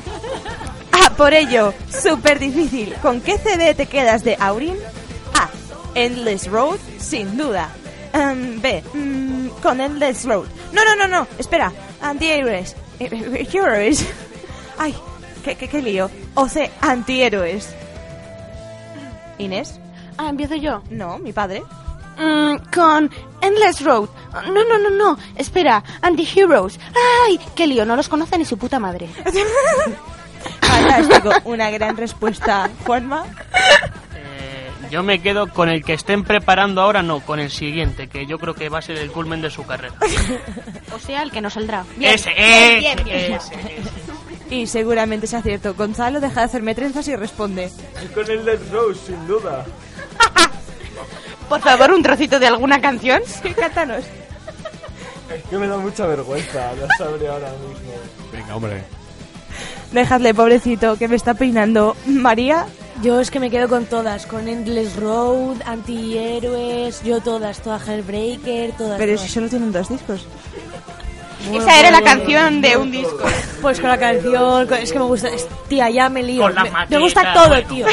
Por ello, súper difícil. ¿Con qué CD te quedas de Aurin? A. Endless Road, sin duda. Em, B. mm, con Endless Road. No, no, no, no. Espera. Antihéroes. Eh, eh, Heroes. Ay, qué, qué, qué lío. O C. Antihéroes. Inés. Ah, empiezo yo. No, mi padre. Mm, con Endless Road. No, no, no, no. Espera, Anti-Heroes. ¡Ay! ¡Qué lío! No los conoce ni su puta madre. Fantástico. Una gran respuesta. Juanma. Eh, yo me quedo con el que estén preparando ahora, no, con el siguiente, que yo creo que va a ser el culmen de su carrera. O sea, el que no saldrá. Ese, bien, ese, bien, bien. ese, ese. Y seguramente sea cierto. Gonzalo deja de hacerme trenzas y responde. Con el Dead Rose, sin duda. Por favor, un trocito de alguna canción. Sí, cántanos. Es que me da mucha vergüenza, lo sabré ahora mismo. Venga, hombre. Dejadle, pobrecito, que me está peinando. María. Yo es que me quedo con todas, con Endless Road, Antihéroes, yo todas, todas Hellbreaker, todas. Pero todas. si solo tienen dos discos. Bueno, Esa era la canción de un disco. Pues con la canción, con- es que me gusta, es- tía, ya me lío. Con la me, me gusta todo, bueno. tío.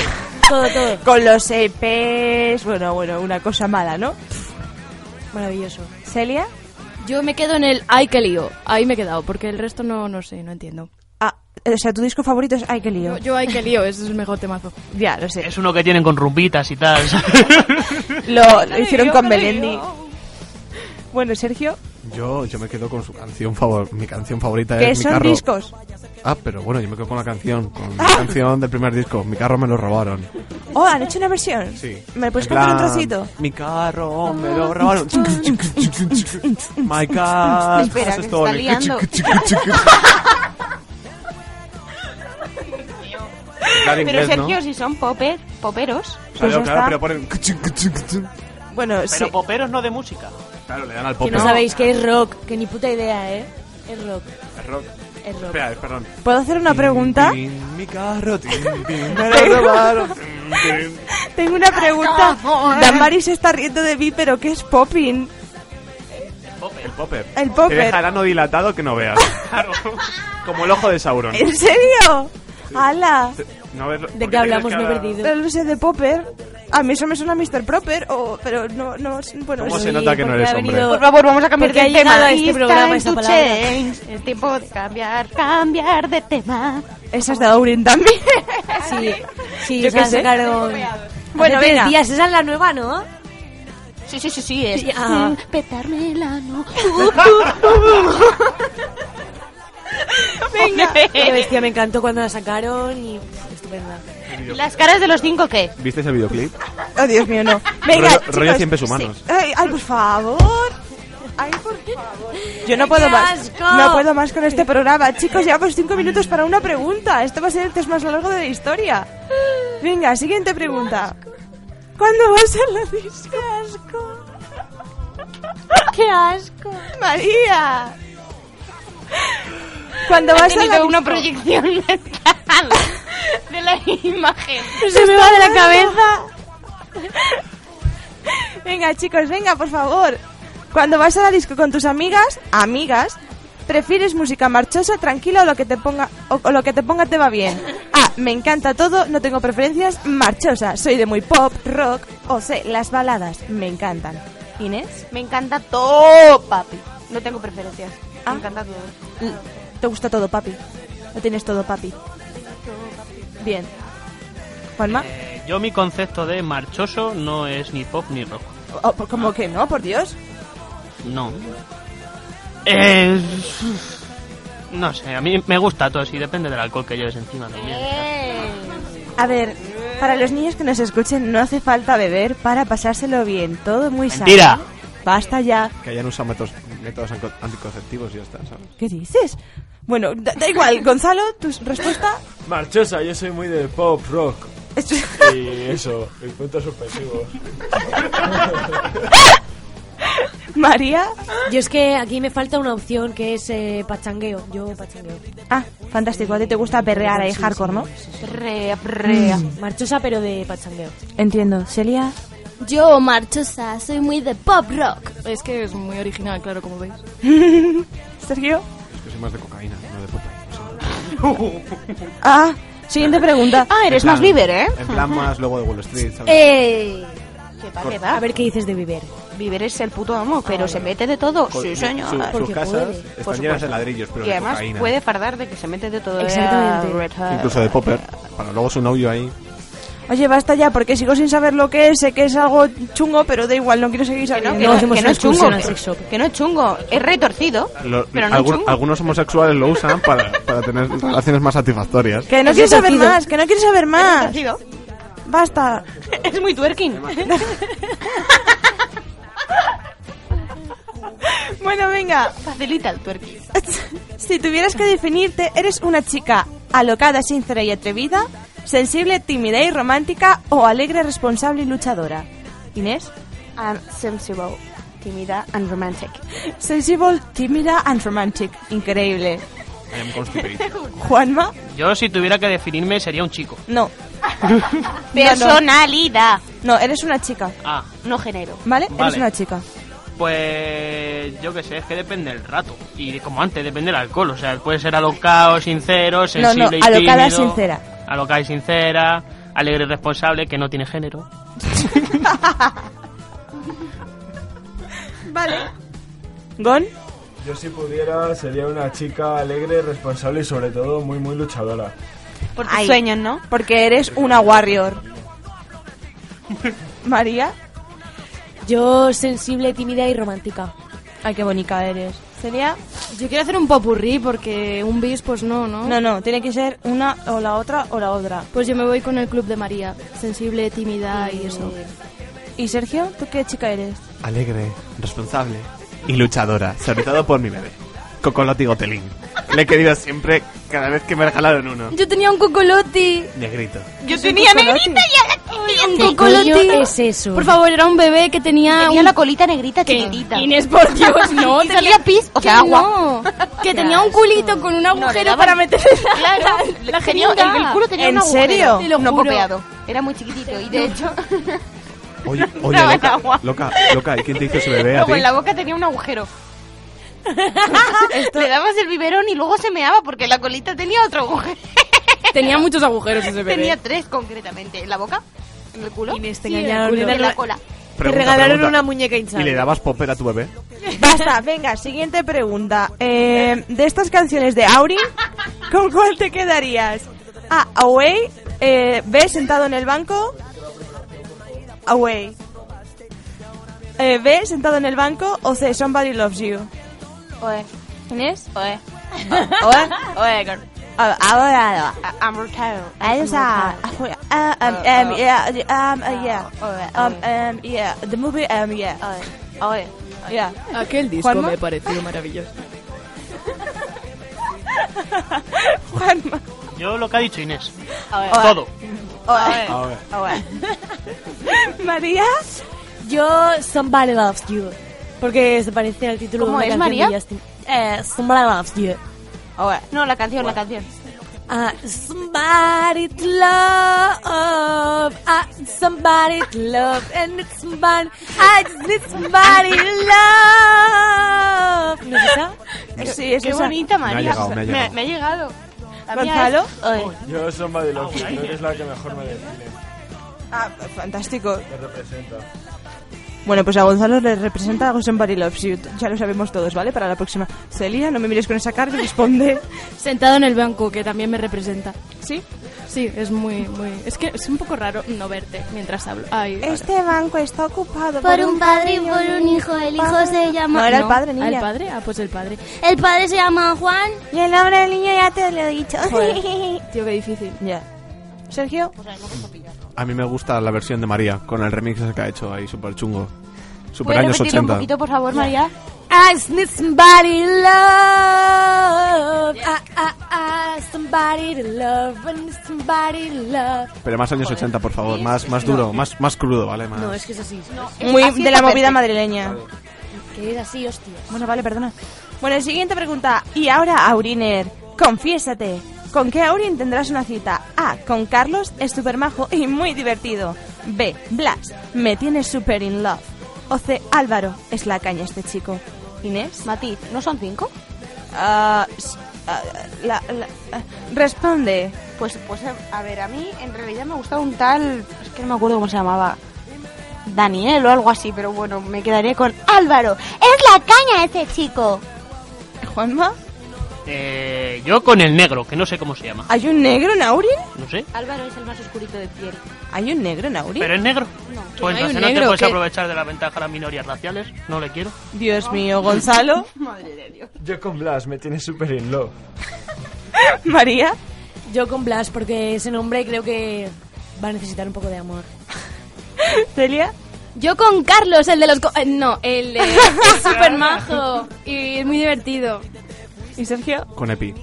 Todo, todo. Con los EPs. Bueno, bueno, una cosa mala, ¿no? Maravilloso. Celia. Yo me quedo en el Ay, qué lío. Ahí me he quedado, porque el resto no, no sé, no entiendo. Ah, o sea, tu disco favorito es Ay, qué lío. Yo, yo Ay, qué lío, ese es el mejor temazo. Ya, lo sé. Es uno que tienen con rumbitas y tal. Lo, lo hicieron con Melendi. Bueno, Sergio, Yo, yo me quedo con su canción favor, mi canción favorita que es mi son carro. discos. Ah, pero bueno, yo me quedo con la canción, con la canción del primer disco. Mi carro me lo robaron. Oh, ¿han hecho una versión? Sí. ¿Me puedes En cantar un trocito? Mi carro me lo robaron. My car. Espera, que se está liando. Claro, Pero inglés, ¿no? Sergio, si son popper, poperos. Claro, Pues claro, pero ponen... Bueno, Pero sí. poperos no de música. Claro, le dan al Que pop. no sabéis que es rock, que ni puta idea, ¿eh? Es rock, Es rock. es rock. Espera, perdón. ¿Puedo hacer una pregunta? Mi carro. Tengo una pregunta. Damaris se está riendo de mí, pero ¿qué es popping? El popper. El popper. Te deja el ano dilatado que no veas. Claro. Como el ojo de Sauron. ¿En serio? ¡Hala! No ¿por ¿De qué hablamos? Me he que perdido. No lo sé de popper. A mí eso me suena a Mr. Proper, o, pero no, no, bueno, ¿Cómo sí. se nota que no eres hombre? venido- Por favor, vamos a cambiar de tema. a este programa esa to palabra. Es tiempo de cambiar, cambiar de tema. Esa es de Aurin también. Sí, sí, Yo sé. sacaron. Bueno, venga. días, esa es la nueva, ¿no? Sí, sí, sí, sí, es. Sí, ah. petarme el ano. Venga. Qué bestia, me encantó cuando la sacaron y estupenda. ¿Las caras de los cinco qué? ¿Viste ese videoclip? Oh, Dios mío, no. Venga, rollo, rollo chicos. 100 pies humanos. Sí. Ay, ay, por favor. Ay, por favor. Yo no puedo ¡Qué más. asco! No puedo más con este programa. Chicos, llevamos cinco minutos para una pregunta. Esto va a ser el test más largo de la historia. Venga, siguiente pregunta. ¿Cuándo vas a la disco? asco! ¡Qué asco! ¡María! ¿Cuándo Ha vas a la una proyección mental de la imagen. Se me va de la cabeza. Venga, chicos, venga, por favor. Cuando vas a la disco con tus amigas, amigas, ¿prefieres música marchosa, tranquila o lo que te ponga o, o lo que te ponga te va bien? A, me encanta todo, no tengo preferencias, marchosa. Soy de muy pop, rock o C, las baladas, me encantan. Inés, Me encanta todo, papi. No tengo preferencias. Ah. Me encanta todo. ¿Te gusta todo, papi? Lo tienes todo, papi. Bien. Juanma, Eh, Yo mi concepto de marchoso no es ni pop ni rock. Oh, pues, ¿Cómo que no? Por Dios. No. Es... No sé, a mí me gusta todo, y depende del alcohol que lleves encima también. A ver, para los niños que nos escuchen, no hace falta beber para pasárselo bien. Todo muy sano. Mentira. Basta ya. Que hayan usado métodos, métodos anticonceptivos y ya está, ¿sabes? ¿Qué dices? Bueno, da, da igual. Gonzalo, tu respuesta. Marchosa, yo soy muy de pop rock. Y eso, mis puntos suspensivos. María. Yo es que aquí me falta una opción que es eh, pachangueo. Yo pachangueo. Ah, fantástico. A ti te gusta perrear ahí Sí, hardcore, sí, ¿no? sí, sí. Perrea, perrea. Mm. Marchosa, pero de pachangueo. Entiendo. Celia. Yo, marchosa, soy muy de pop rock. Es que es muy original, claro, como veis. Sergio. Es que soy más de cocaína, no de pop. Ah, siguiente pregunta. Ah, eres plan- más Bieber, ¿eh? En plan más luego de Wall Street, ¿sabes? Eh. ¿Qué va, qué va? A ver qué dices de Bieber. Bieber es el puto amo, pero se mete de todo. Con- sí, su- señor. sus Porque casas puede. están Por llenas de ladrillos, pero Y de además cocaína. puede fardar de que se mete de todo. Exactamente. Incluso de popper. Para luego su novio ahí. Oye, basta ya, porque sigo sin saber lo que es. Sé que es algo chungo, pero da igual, no quiero seguir Que no, sabiendo. que no, que no una es chungo. Que, no es chungo. Es retorcido. Lo- Pero no algún- chungo. algunos homosexuales lo usan para, para tener relaciones más satisfactorias. Que no quiero saber más, que no quiero saber más. Basta. Es muy twerking. Bueno, venga. Facilita el twerking. Si tuvieras que definirte, ¿eres una chica alocada, sincera y atrevida? ¿Sensible, tímida y romántica? ¿O alegre, responsable y luchadora? Inés. I'm sensible, tímida and romantic. Sensible, tímida and romantic. Increíble. I am constipated. Juanma. Yo si tuviera que definirme sería un chico. No. Personalidad. No, eres una chica. Ah, No género. ¿Vale? Vale. Eres una chica. Pues yo qué sé, es que depende el rato. Y como antes, depende del alcohol. O sea, puede ser alocado, sincero, sensible no, y alocada, tímido. sincera. Alocada y sincera, alegre y responsable, que no tiene género. Vale. ¿Gon? Yo si pudiera sería una chica alegre, responsable y sobre todo muy muy luchadora. Por tus Ay. sueños, ¿no? Porque eres una warrior. María. Yo sensible, tímida y romántica. Ay, qué bonita eres. Celia. Yo quiero hacer un popurrí porque un bis, pues no, ¿no? No, no, tiene que ser una o la otra o la otra. Pues yo me voy con el club de María. Sensible, tímida y eso. ¿Y Sergio? ¿Tú qué chica eres? Alegre, responsable y luchadora. Sobre todo por mi bebé. Cocolotti Gotelín. Le he querido siempre cada vez que me regalaron uno. Yo tenía un cocoloti. Negrito. Yo tenía negrita y ahora Un ¿Qué cocoloti. coño es eso? Por favor, era un bebé que tenía. tenía un... la colita negrita que- chiquitita. Inés, por Dios, no. Y salía pis, o sea, agua. no, que tenía un culito con un No, agujero daban- para meter Claro, la, la tenía- el, el culo tenía ¿En un agujero. serio? Te lo no copiado. Era muy chiquitito y de hecho Oye, oye, en loca, loca, loca, ¿y quién te hizo ese bebé a ti? luego en la boca tenía un agujero. Le dabas el biberón y luego se meaba porque la colita tenía otro agujero. Tenía muchos agujeros ese bebé. Tenía tres concretamente. ¿En la boca? ¿En el culo? Inés, te Sí, engañaron. Y le en la cola. Te Pregunta, regalaron pregunta. una muñeca ¿Y hinchable. le dabas popper a tu bebé? Basta, venga, siguiente pregunta. Eh, de estas canciones de Auri, ¿con cuál te quedarías? A. Away. Eh, B. Sentado en el banco. Away. Eh, B. Sentado en el banco. O C. Somebody loves you. Oe, ¿Inés? oe, Oe. oe. Ah, Ahora. Afuera. Ah, um, um, yeah, um, uh, yeah. Oe, Um, um, yeah. The movie, um, yeah. oe, oe. Yeah. Aquel disco ¿Juanma? me pareció maravilloso. Juanma. Yo lo que ha dicho Inés. Oe. Todo. Oe. Oe. María. Yo, Somebody Loves You. Porque se parece al título ¿Cómo de una es, canción María? de Justin. Eh, Somebody Loves You. Oe. No, la canción, la canción. Ah, somebody to love. Ah, somebody to love. And it's somebody. I just need somebody to love. ¿No es esa? Sí, es Qué esa. bonita, María. llegado, me ha llegado. Me, ha llegado. La mía Gonzalo. Yo Somebody Loves You, creo que es la que mejor me define, Ah, fantástico. me representa. Bueno, pues a Gonzalo le representa a Somebody Loves You. Ya lo sabemos todos, ¿vale? Para la próxima. Celia, no me mires con esa cara y responde. Sentado en el banco, que también me representa. ¿Sí? Sí, es muy, muy... Es que es un poco raro no verte mientras hablo. Ay, Este banco está ocupado Por un padre y por un hijo. El hijo se llama... No, era el No, padre, ¿al niña. padre? Ah, pues el padre. El padre se llama Juan. Y el nombre del niño ya te lo he dicho. Tío, qué difícil. ya. Sergio. A mí me gusta la versión de María, con el remix que ha hecho ahí, súper chungo. Super ¿Puedes años repetirlo 80. un poquito, por favor, María? I just need somebody to love. I, I, I, somebody to love. I need somebody to love. Pero más años 80, por favor. Más, más duro, más, más crudo, ¿vale? Más... No, es que es así. Muy así de está la movida perfecto. madrileña. Que es así, hostia. Bueno, vale, perdona. Bueno, siguiente pregunta. Y ahora, Auriner, confiésate. ¿Con qué Aurin tendrás una cita? A. Con Carlos, es súper majo y muy divertido. B. Blas, me tienes super in love. O C. Álvaro, es la caña este chico. Inés. Matiz, ¿no son cinco? Ah, ah, la- la- responde. Pues, pues, a ver, a mí en realidad me gustaba un tal... Es que no me acuerdo cómo se llamaba. Daniel o algo así, pero bueno, me quedaré con Álvaro. Es la caña ese chico. Juanma, Eh, yo con el negro, que no sé cómo se llama. ¿hay un negro en Aurin? No sé. Álvaro es el más oscurito de piel. ¿Hay un negro en Aurin? ¿Pero es negro? Pues hay un entonces no te negro puedes que- aprovechar de la ventaja de las minorías raciales. No le quiero. Dios mío, Gonzalo. Yo con Blas me tiene super in love. María. Yo con Blas, porque ese nombre creo que va a necesitar un poco de amor. Celia. Yo con Carlos, el de los... co- eh, no, el de... es súper majo y es muy divertido. ¿Y Sergio? Con Epi.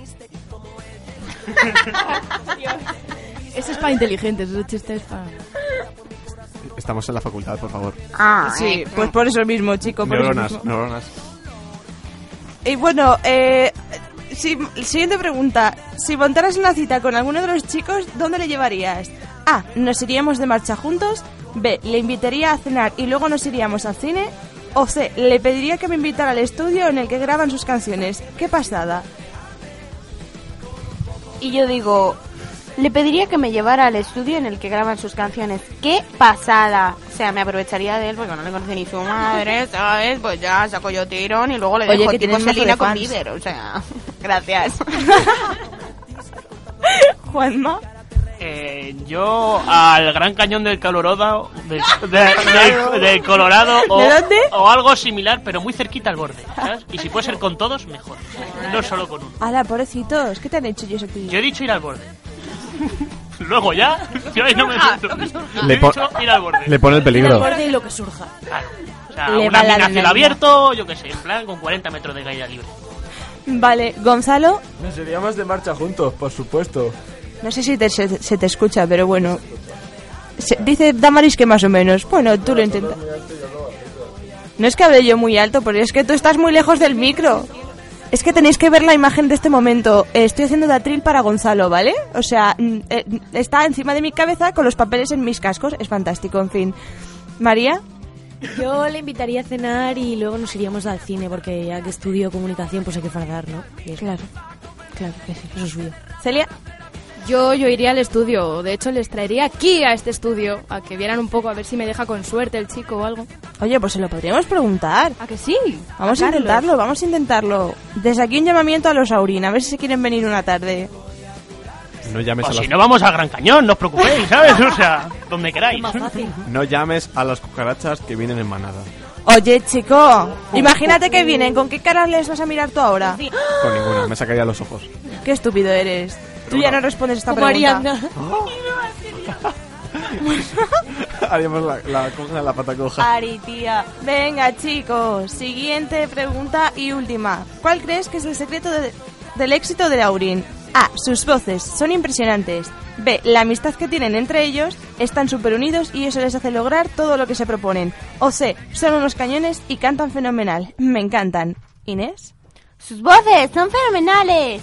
Ese es para inteligentes, ese chiste es para... Estamos en la facultad, por favor. Ah, Sí, pues por eso mismo, chico. Por eso Neuronas, mismo. neuronas. Y bueno, eh, si- siguiente pregunta. Si montaras una cita con alguno de los chicos, ¿dónde le llevarías? A. Nos iríamos de marcha juntos. B. Le invitaría a cenar y luego nos iríamos al cine. O C. Le pediría que me invitara al estudio en el que graban sus canciones. ¡Qué pasada! Y yo digo, le pediría que me llevara al estudio en el que graban sus canciones. ¡Qué pasada! O sea, me aprovecharía de él porque no le conoce ni su madre, ¿sabes? Pues ya saco yo tirón y luego le Oye, dejo que tipo Selena con. Bieber. O sea, gracias. Juanma. Eh, yo al Gran Cañón del Colorado, del, de- del Colorado o, ¿De dónde? o algo similar, pero muy cerquita al borde, ¿sabes? Y si puede ser con todos, mejor. No solo con uno. ¡Hala, pobrecitos! ¿Qué te han hecho a ti? Yo he dicho ir al borde. Luego ya, yo ahí no me meto. Le, He po- dicho ir al borde. le pone el El peligro. borde y lo que surja. Claro. O sea, Le una mina cielo abierto, yo qué sé, en plan con 40 metros de caída libre. Vale, Gonzalo. Nos iríamos de marcha juntos, por supuesto. No sé si te- se, se te escucha, pero bueno. Se- dice Damaris que más o menos. Bueno, tú lo intentas. No es que hable yo muy alto, pero es que tú estás muy lejos del micro. Es que tenéis que ver la imagen de este momento. Eh, Estoy haciendo de atril para Gonzalo, ¿vale? O sea, mm, eh, está encima de mi cabeza con los papeles en mis cascos. Es fantástico, en fin. María, Yo le invitaría a cenar y luego nos iríamos al cine, porque ya que estudio comunicación, pues hay que fardar, ¿no? Claro. Claro, que sí, eso es suyo. Celia. Yo, yo iría al estudio, de hecho les traería aquí a este estudio, a que vieran un poco, a ver si me deja con suerte el chico o algo. Oye, pues se lo podríamos preguntar. ¿A que sí? Vamos a intentarlo, vamos a intentarlo. Desde aquí un llamamiento a los Aurin, a ver si se quieren venir una tarde. No llames, O a si las, no vamos al Gran Cañón, no os preocupéis, ¿sabes? O sea, donde queráis. no llames a las cucarachas que vienen en manada. Oye, chico, imagínate que vienen, ¿con qué cara les vas a mirar tú ahora? Con ninguna, me sacaría los ojos. Qué estúpido eres. Tú ya no respondes esta Como pregunta. Ariadna. Haríamos la, la coja la pata coja. Ari, tía. Venga, chicos, siguiente pregunta y última. ¿Cuál crees que es el secreto de- del éxito de Aurin? A. Sus voces son impresionantes. B. La amistad que tienen entre ellos. Están súper unidos y eso les hace lograr todo lo que se proponen. O C. Son unos cañones y cantan fenomenal. Me encantan. ¿Inés? Sus voces son fenomenales.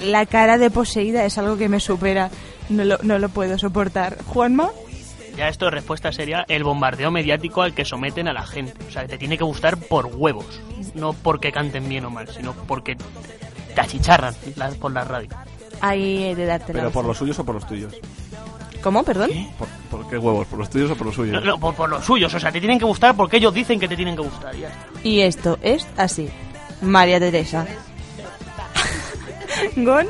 La cara de poseída es algo que me supera. No lo, no lo puedo soportar. ¿Juanma? Ya esto de respuesta sería el bombardeo mediático al que someten a la gente. O sea, te tiene que gustar por huevos. No porque canten bien o mal, sino porque te achicharran la- por la radio. Ahí he de darte la Pero por los suyos o por los tuyos. ¿Cómo? ¿Perdón? ¿Por, por qué huevos? ¿Por los tuyos o por los suyos? no, por, por los suyos. O sea, te tienen que gustar porque ellos dicen que te tienen que gustar. Ya. Y esto es así. María Teresa. Gon.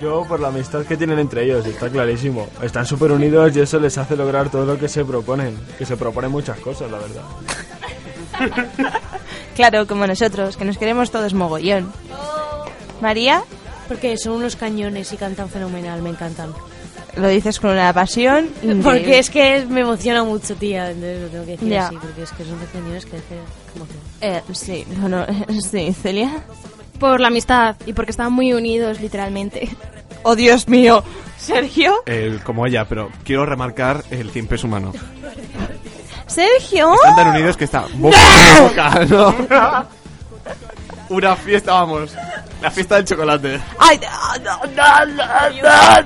Yo por la amistad que tienen entre ellos, está clarísimo. Están súper unidos y eso les hace lograr todo lo que se proponen. Que se proponen muchas cosas, la verdad. Claro, como nosotros, que nos queremos todos mogollón. María, Porque son unos cañones y cantan fenomenal, me encantan. lo dices con una pasión. increíble. Porque es que me emociona mucho, tía. Entonces lo tengo que decir Ya. así, porque es que son de cañones que que emocionan. Eh, sí, bueno, sí, Celia. Por la amistad y porque estaban muy unidos, literalmente. Oh, Dios mío. Sergio. El- como ella, pero quiero remarcar el cien pies humano. Sergio. Están tan unidos que está boca a boca, ¿no? Una fiesta, vamos. La fiesta del chocolate. Ay, no, no, no, no,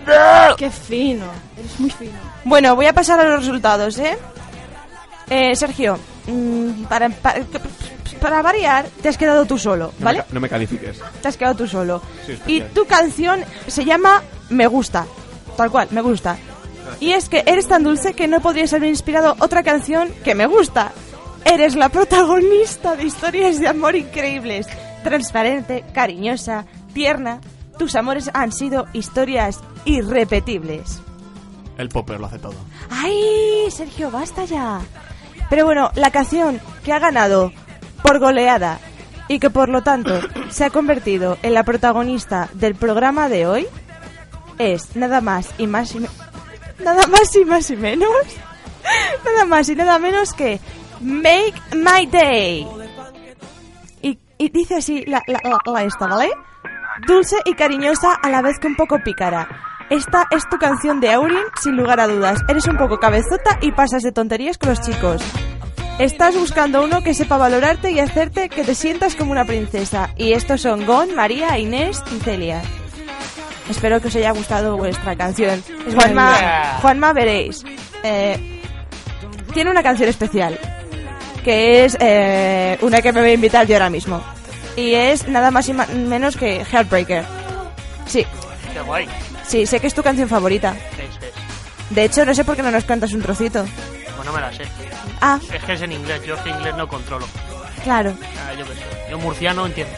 no. Qué fino. Eres muy fino. Bueno, voy a pasar a los resultados, ¿eh? Eh, Sergio, mm, para, para, para variar, te has quedado tú solo, No ¿vale? me, ca- no me califiques. Te has quedado tú solo. Sí, Y especial. tu canción se llama Me gusta. Tal cual, me gusta. Y es que eres tan dulce que no podrías haber inspirado otra canción que me gusta. Eres la protagonista de historias de amor increíbles. Transparente, cariñosa, tierna. Tus amores han sido historias irrepetibles. El popper lo hace todo. ¡Ay, Sergio, basta ya! Pero bueno, la canción que ha ganado por goleada y que por lo tanto se ha convertido en la protagonista del programa de hoy es nada más y más y nada más y más y menos nada más y nada menos que Make My Day. Y, y dice así la, la, la- la esta, ¿vale? Dulce y cariñosa a la vez que un poco pícara. Esta es tu canción de Aurin, sin lugar a dudas. Eres un poco cabezota y pasas de tonterías con los chicos. Estás buscando uno que sepa valorarte y hacerte que te sientas como una princesa. Y estos son Gon, María, Inés y Celia. Espero que os haya gustado vuestra canción. Juanma. Juanma, veréis. eh, tiene una canción especial. Que es eh, una que me voy a invitar yo ahora mismo. Y es nada más y menos que Heartbreaker. Sí, Qué guay. Sí, sé que es tu canción favorita. Sí, sí, sí. De hecho, no sé por qué no nos cantas un trocito. Pues no me la sé. Ah, Es que es en inglés, yo es que inglés no controlo. claro. Ah, yo qué sé. Yo murciano entiendo.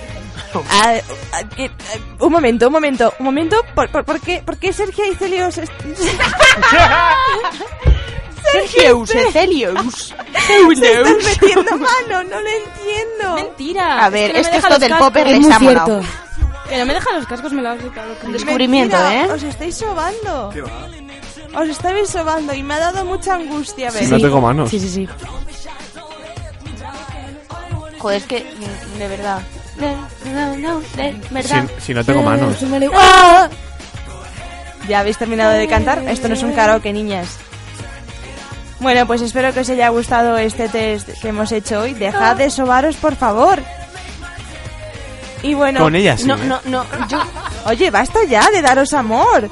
Ah, ah, eh, eh, un momento, un momento, un momento. ¿Por, por, por qué, por qué Sergio y Celios... est- Sergius, Celius. Se están metiendo mano, no lo entiendo. Mentira. A ver, no es que esto del popper Es les muy ha molado. cierto. Que no me deja los cascos, me lo has gritado. Un descubrimiento, Mentira, ¿eh? Os estáis sobando. Os estáis sobando y me ha dado mucha angustia ver. Si no tengo manos. Sí, sí, sí. Joder, es que, mm, de verdad. No, no, de verdad. Si, si no tengo manos. ¡Ah! ¿Ya habéis terminado de cantar? Esto no es un karaoke, niñas. Bueno, pues espero que os haya gustado este test que hemos hecho hoy. Dejad de sobaros, por favor. Y bueno... Con ella sí, No, ¿eh? no, no, yo... Oye, basta ya de daros amor.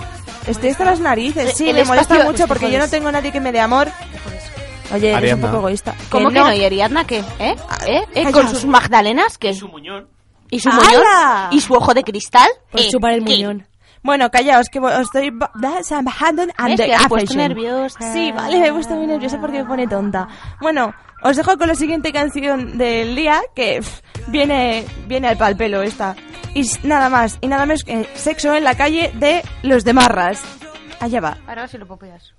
Estoy hasta las narices. Sí, El me molesta mucho porque yo no tengo nadie que me dé amor. Oye, eres un Ariadna. poco egoísta. ¿Cómo que no? ¿Y Ariadna qué? ¿Eh? ¿Eh? ¿Eh? ¿Con sus magdalenas qué? Su muñón. ¿Y su ¡Hala! muñón? ¿Y su ojo de cristal? Pues ¿Eh? chupar el ¿Qué? muñón. Bueno, callaos, que vo- estoy... ba- that's- I'm handling ¿Ves under que has puesto nerviosa? Sí, vale, me he puesto muy nerviosa porque me pone tonta. Bueno, os dejo con la siguiente canción del día, que pff, viene, viene al pal pelo esta. Y nada más, y nada menos que Sexo en la calle de Los de Marras. Allá va. Ahora si lo popeas.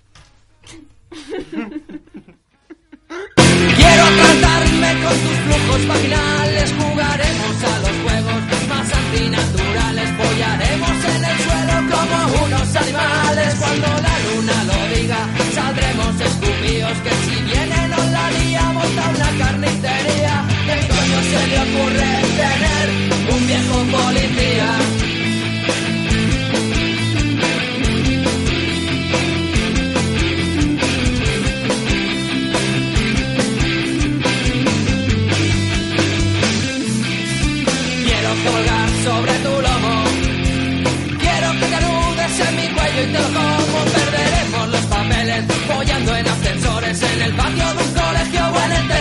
Quiero tratarme con tus flujos vaginales, jugaremos a los juegos más antinaturales, unos animales. Cuando la luna lo diga,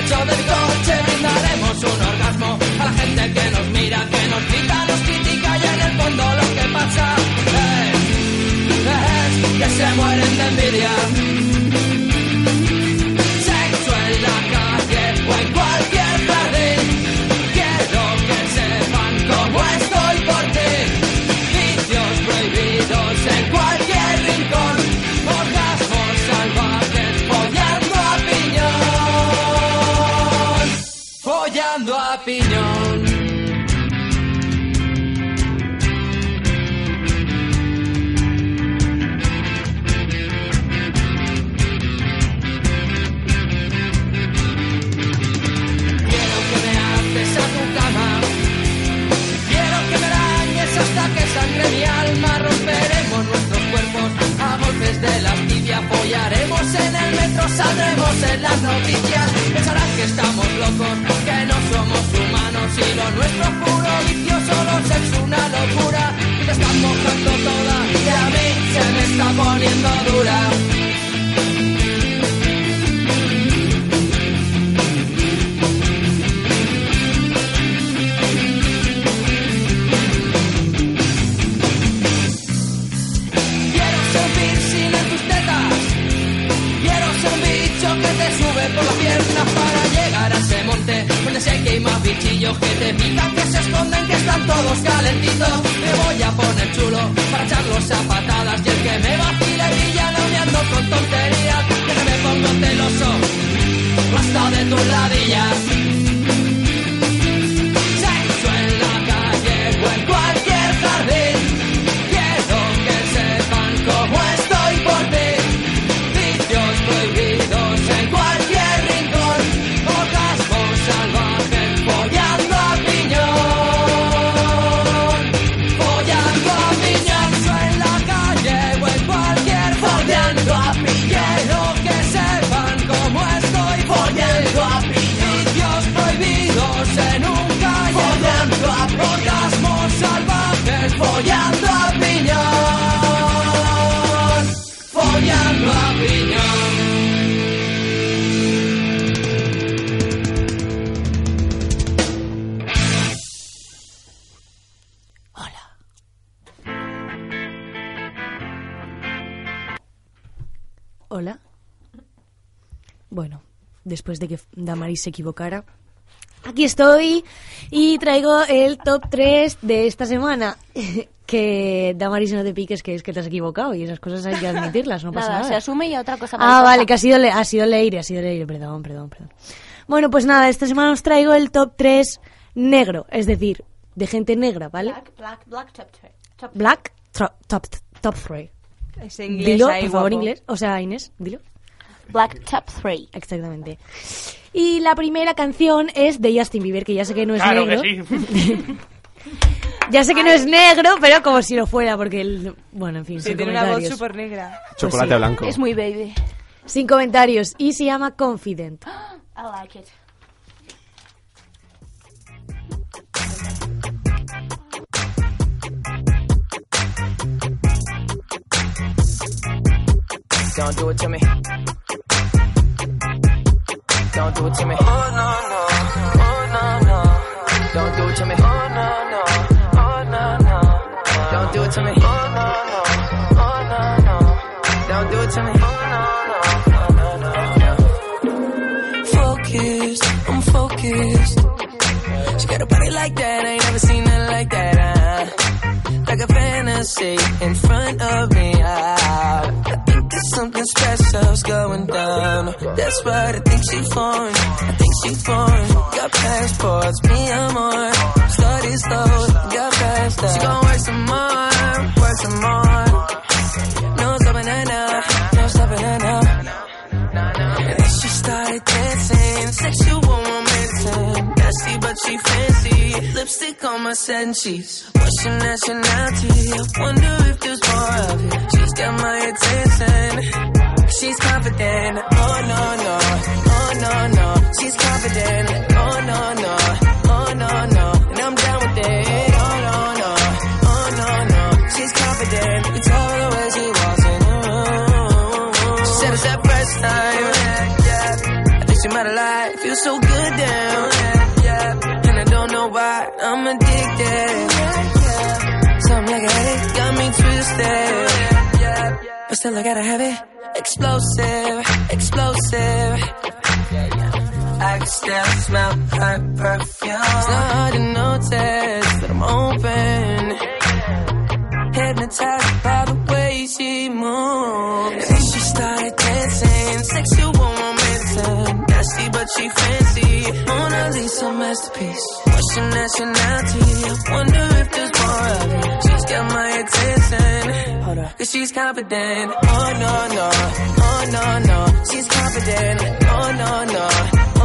o en el techo de mi coche. Brindaremos un orgasmo a la gente que nos mira, que nos grita, nos critica y en el fondo lo que pasa es, es que se mueren de envidia. De lascivia. Follaremos en el metro, saldremos en las noticias. Pensarán que estamos locos, que no somos humanos. Y lo nuestro puro vicio solo es una locura. Y te estás mojando toda y a mí se me está poniendo dura. Por las piernas para llegar a ese monte donde sé que hay más bichillos que te pican, que se esconden, que están todos calentitos. Me voy a poner chulo para echarlos a patadas y el que me vacile brilla no me con tonterías. Que me pongo celoso hasta de ladillas. De que Damaris se equivocara, aquí estoy y traigo el top 3 de esta semana. que Damaris no te piques, que es que te has equivocado y esas cosas hay que admitirlas, no pasa Nada, nada. se asume y a otra cosa Ah, mariposa. vale, que ha sido, le- ha sido Leire, ha sido Leire, perdón, perdón, perdón. Bueno, pues nada, esta semana os traigo el top 3 negro, es decir, de gente negra, ¿vale? Black, black, black top three. Top Black, top, top 3. Ese inglés Dilo, ahí, por favor, guapo. inglés. O sea, Inés, dilo. Black Top 3. Exactamente. Y la primera canción es de Justin Bieber, que ya sé que no es Claro que negro. sí. ya sé que no es negro, pero como si lo fuera, porque, el- bueno, en fin, Sí, sin tiene una voz comentarios. súper negra. Chocolate Pues sí. blanco. Es muy baby. Sin comentarios. Y se llama Confident. I like it. Don't do it to me. Don't do it to me. Oh no no. Oh no no. Don't do it to me. Oh no no. Oh no no. Don't do it to me. Oh no no. Oh no no. Don't do it to me. Oh no no. No no no. Focused. I'm focused. She got a body like that. I ain't never seen nothing like that. Uh, like a fantasy in front of me. There's something special's going down. That's right, I think she foreign. I think she foreign. Got passports, me I'm on. Started slow, got past that. She gon' work some more, work some more. No stopping her now, no stopping her now. And then she started dancing, sexual romancing. Nasty but she fancy, lipstick on my sheets. What's your nationality? I wonder if there's more of it. She's got my attention. She's confident. Oh no no, oh no no. She's confident. Oh no no, oh no no. And I'm down with it. Oh no no, oh no no. She's confident. Tell her the way she walks in oh, the oh, room. Oh, she said it's first time. I think she might have lied. Feels so good why I'm addicted. Something like a headache got me twisted. But still I gotta have it. Explosive, explosive. I can still smell her perfume. It's not hard to notice that I'm open. Hypnotized by the way she moves. And she started dancing, sexual romancing. Nasty but she fancy. Mona Lisa masterpiece. What's your nationality? Wonder if there's more of you. She's got my attention. Hold up. Cause she's confident. Oh no, no. Oh no, no. She's confident. Oh no, no.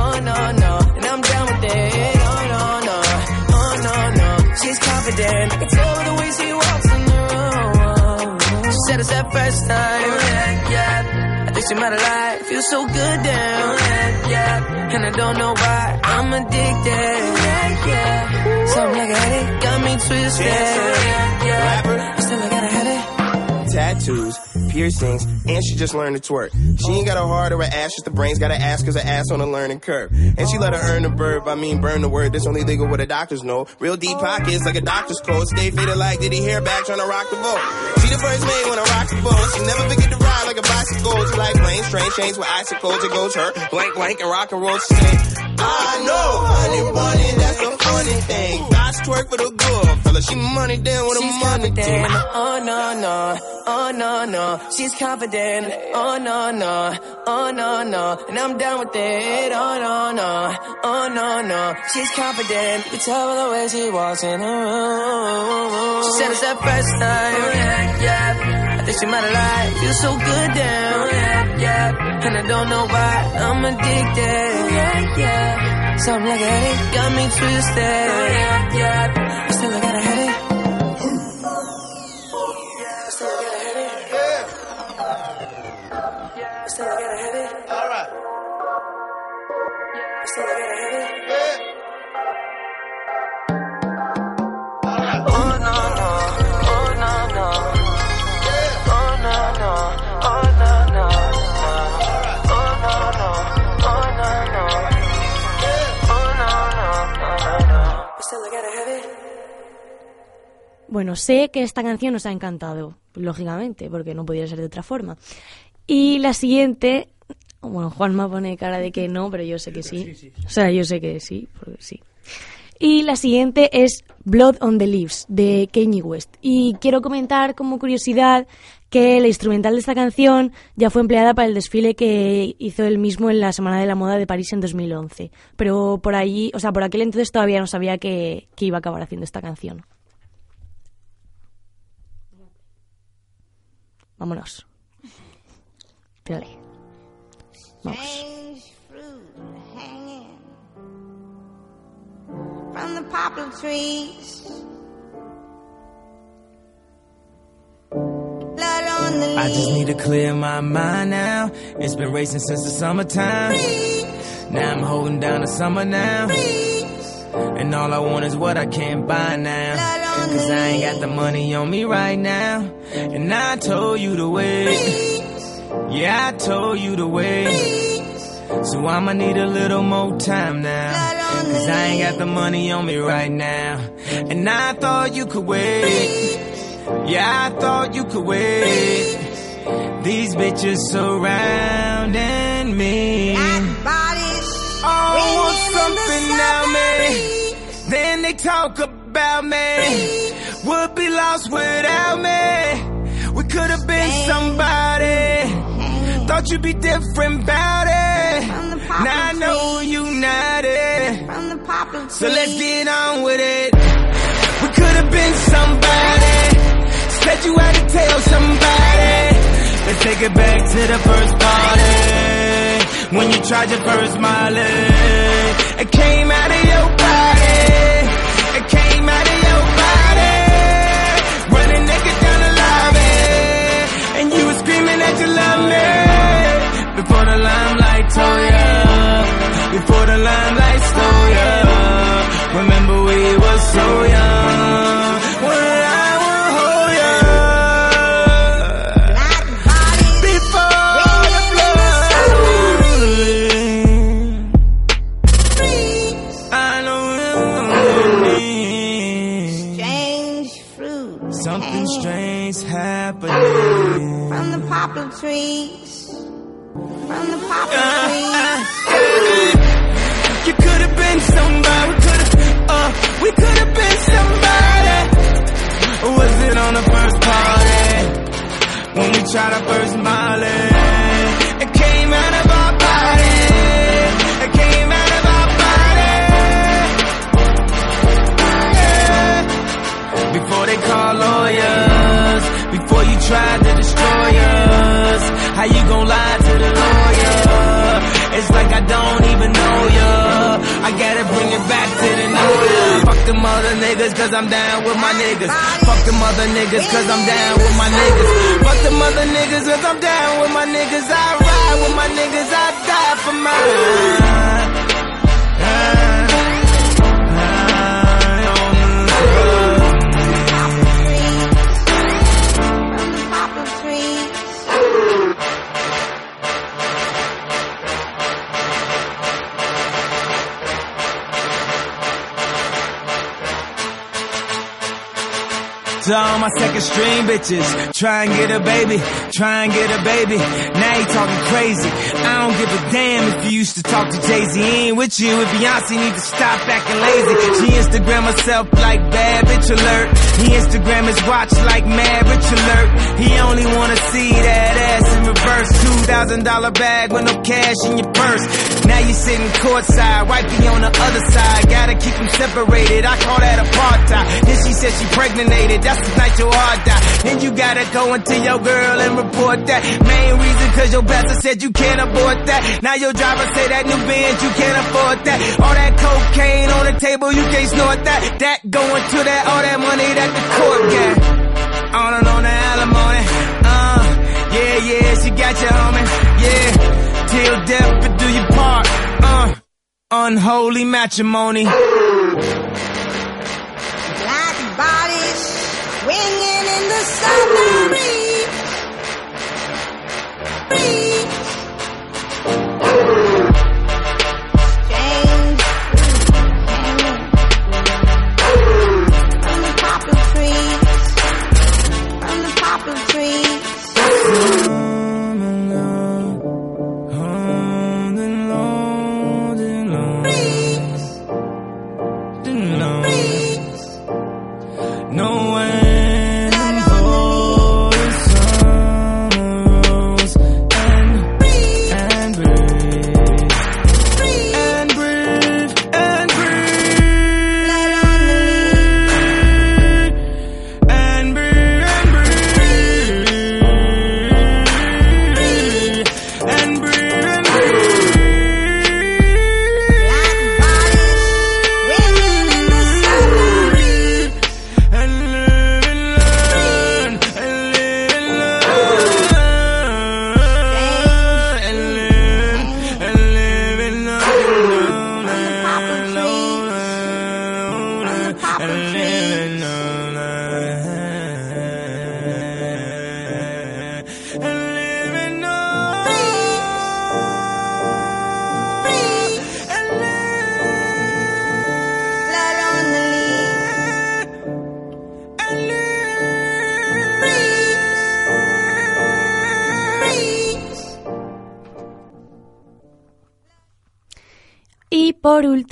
Oh no, no. And I'm down with it. Oh no, no. Oh no, no. She's confident. I can tell the way she walks in the room. She said it's that first time. Yeah, yeah. I think she might have. Feels so good down. Yeah, yeah. And I don't know why. I'm addicted. Yeah, yeah. Something like a headache got me twisted. Yeah, yeah. Still I got a headache. tattoos, piercings, and she just learned to twerk. She ain't got a heart or a ass, just the brains. Got to ask cause her ass on a learning curve. And she let her earn the verb, I mean burn the word. That's only legal what the doctors know. Real deep pockets like a doctor's coat, Stay faded like did he hair back trying to rock the boat. She the first maid when I rock the boat. She never forget to ride like a bicycle. She like planes, train chains with icicles. It goes her blank blank and rock and roll. She say, I know, honey bunny, that's the funny thing. Twerk for the good, fella. She money down with a She's money confident. Oh no no, oh no no. She's confident. Oh no no, oh no no. And I'm down with it. Oh no no, oh no no. She's confident. You tell by the way she walks in the room. She said it's that first time. Oh, yeah yeah. I think she might have lied. Feels so good down. Oh, yeah yeah. And I don't know why I'm addicted. Oh, yeah yeah. Something like a headache got me twisted. Yeah yeah. Still I got a headache. Bueno, sé que esta canción os ha encantado, lógicamente, porque no podía ser de otra forma. Y la siguiente, bueno, Juanma pone cara de que no, pero yo sé que sí. O sea, yo sé que sí, porque sí. Y la siguiente es Blood on the Leaves, de Kanye West. Y quiero comentar como curiosidad que la instrumental de esta canción ya fue empleada para el desfile que hizo él mismo en la Semana de la Moda de París en 2011. Pero por allí, o sea, por aquel entonces todavía no sabía que, que iba a acabar haciendo esta canción. Vámonos. Tírale. Vamos. Strange fruit hanging from the poplar trees. Blood on the I just need to clear my mind now. It's been racing since the summertime. Now I'm holding down the summer now. And all I want is what I can't buy now. Cause I ain't got the money on me right now. And I told you to wait. Yeah, I told you to wait. So I'ma need a little more time now. Cause I ain't got the money on me right now. And I thought you could wait. Yeah, I thought you could wait. These bitches surrounding me. Oh, want something now, me. Then they talk about me. Would be lost without me. We could have been somebody. Thought you'd be different about it. Now I know you're not it. So let's get on with it. We could have been somebody. Said you had to tell somebody. Let's take it back to the first party. When you tried your first Molly. Eh? It came out of your body. It came out of your body. Running naked down the lobby. And you were screaming that you love me. Before the limelight told ya. Before the limelight stole ya. Remember we were so young. try to burst my lane. It came out of our body. It came out of our body. Before they call lawyers, before you try cause I'm down with my niggas. Fuck them other niggas cause I'm down with my niggas. Fuck them other niggas cause I'm down with my niggas. I ride with my niggas, I die for mine. To all my second string bitches, try and get a baby, try and get a baby. Now you talking crazy. I don't give a damn if you used to talk to Jay Z. He ain't with you if Beyonce need to stop acting lazy. She Instagram herself like bad bitch alert. He Instagram his watch like mad rich alert. He only wanna see that ass in reverse. Thousand dollar bag with no cash in your purse. Now you sitting courtside, wifey on the other side. Gotta keep them separated. I call that apartheid. Then she said she pregnated. That's the night your heart die. Then you gotta go into your girl and report that. Main reason cause your pastor said you can't afford that. Now your driver say that new Benz you can't afford that. All that cocaine on the table you can't snort that. That going to that all that money that the court got. On and on. Uh, yeah, yeah, she got you, homie. Yeah, till death do your part. Uh, unholy matrimony.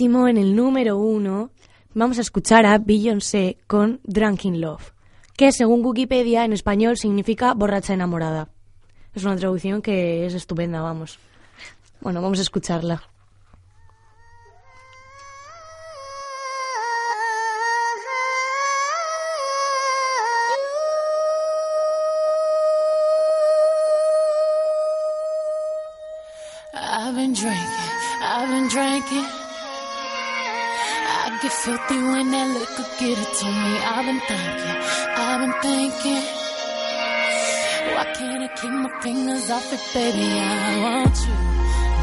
En el número uno, vamos a escuchar a Beyoncé con Drunken Love, que según Wikipedia en español significa borracha enamorada. Es una traducción que es estupenda, vamos. Bueno, vamos a escucharla. Liquor get it to me. I've been thinking, I've been thinking. Why can't I keep my fingers off it, baby? I want you.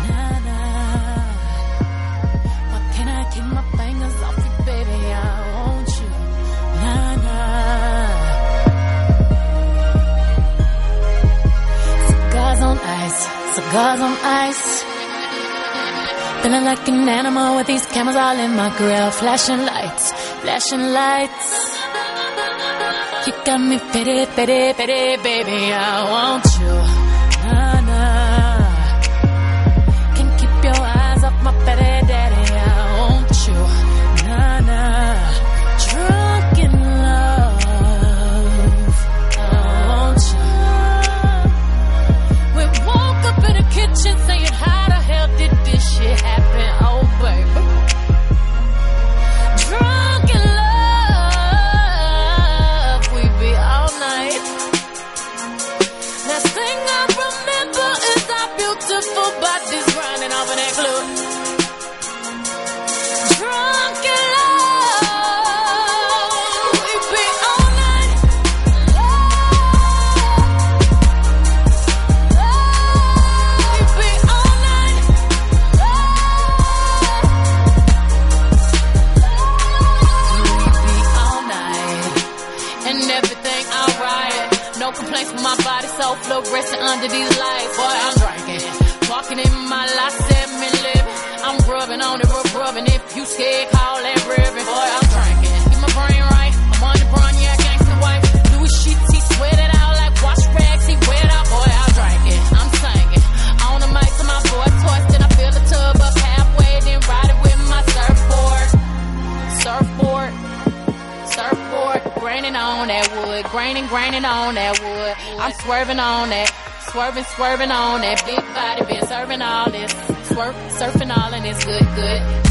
Nah, nah. Why can't I keep my fingers off it, baby? I want you. Nah, nah. Cigars on ice, cigars on ice. Feeling like an animal with these cameras all in my grill. Flashing lights, flashing lights. You got me pity, pity, pity, baby. I want under these lights, boy, I'm drinking. Walking in my last seven lip. I'm grubbing on the rub, rubbing. If you scared, call that ribbon, boy, I'm drinking. Get my brain right. I'm on the brown, yeah, gangsta wife. Louis sheets, he sweat it out like wash rags. He wet it out, boy, I'm drinking. I'm singing. On the mic to my boy, toys, then I fill the tub up halfway, then ride it with my surfboard. Surfboard. Surfboard. Graining on that wood. Graining, graining on that wood. I'm swerving on that swerving, swerving on that big body, been serving all this, swerp, surfing all and it's good, good.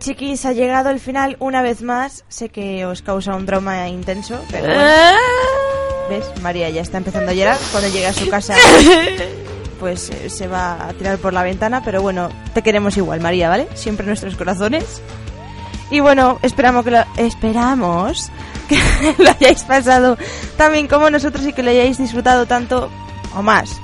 Chiquis, ha llegado el final una vez más. Sé que os causa un trauma intenso, pero bueno. Ah. ¿Ves? María ya está empezando a llorar. Cuando llegue a su casa, pues eh, se va a tirar por la ventana. Pero bueno, te queremos igual, María, ¿vale? Siempre en nuestros corazones. Y bueno, esperamos que lo, esperamos que lo hayáis pasado también como nosotros y que lo hayáis disfrutado tanto o más.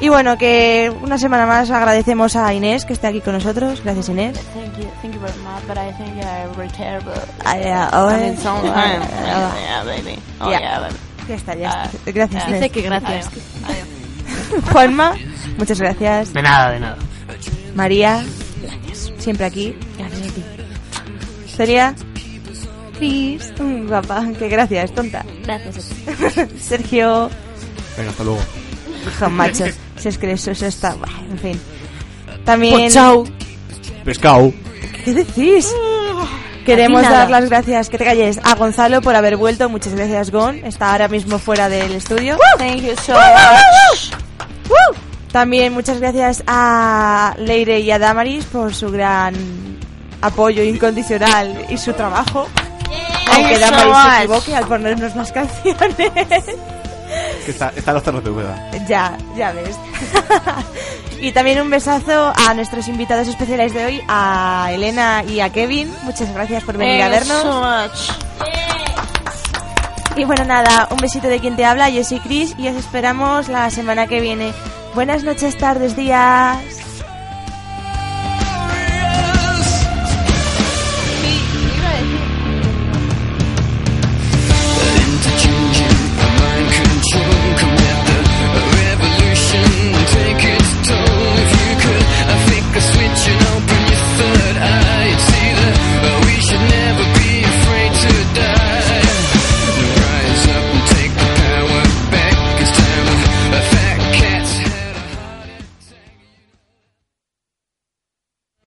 Y bueno, que una semana más agradecemos a Inés que esté aquí con nosotros. Gracias, Inés. Thank you, thank you very much, but I think. Ah, oh, I mean, some- Ah, ah, yeah, baby. Oh, Yeah. yeah, baby. Ya está, ya Ah, está. Gracias, ah. Inés. Dice que gracias. Juanma, muchas gracias. De nada, de nada. María, siempre aquí. Gracias a ti. Celia. Cris, mm, guapa, que gracias, tonta. Gracias a ti. Sergio, Venga, hasta luego. hijo, macho, si es que eso, eso está, bah, en fin. También. Pues chao. Pescado. ¿Qué decís? Queremos nada. dar las gracias, que te calles, a Gonzalo por haber vuelto. Muchas gracias, Gon. Está ahora mismo fuera del estudio. Thank you so much. También muchas gracias a Leire y a Damaris por su gran apoyo incondicional y su trabajo. Aunque Damaris se equivoque al ponernos las canciones. Que está, está los cerros de Úbeda. ya, ya ves. y también un besazo a nuestros invitados especiales de hoy, a Elena y a Kevin. Muchas gracias por venir a vernos. so much. Y bueno, nada, un besito de quien te habla, yo soy Chris y os esperamos la semana que viene. Buenas noches, tardes, días.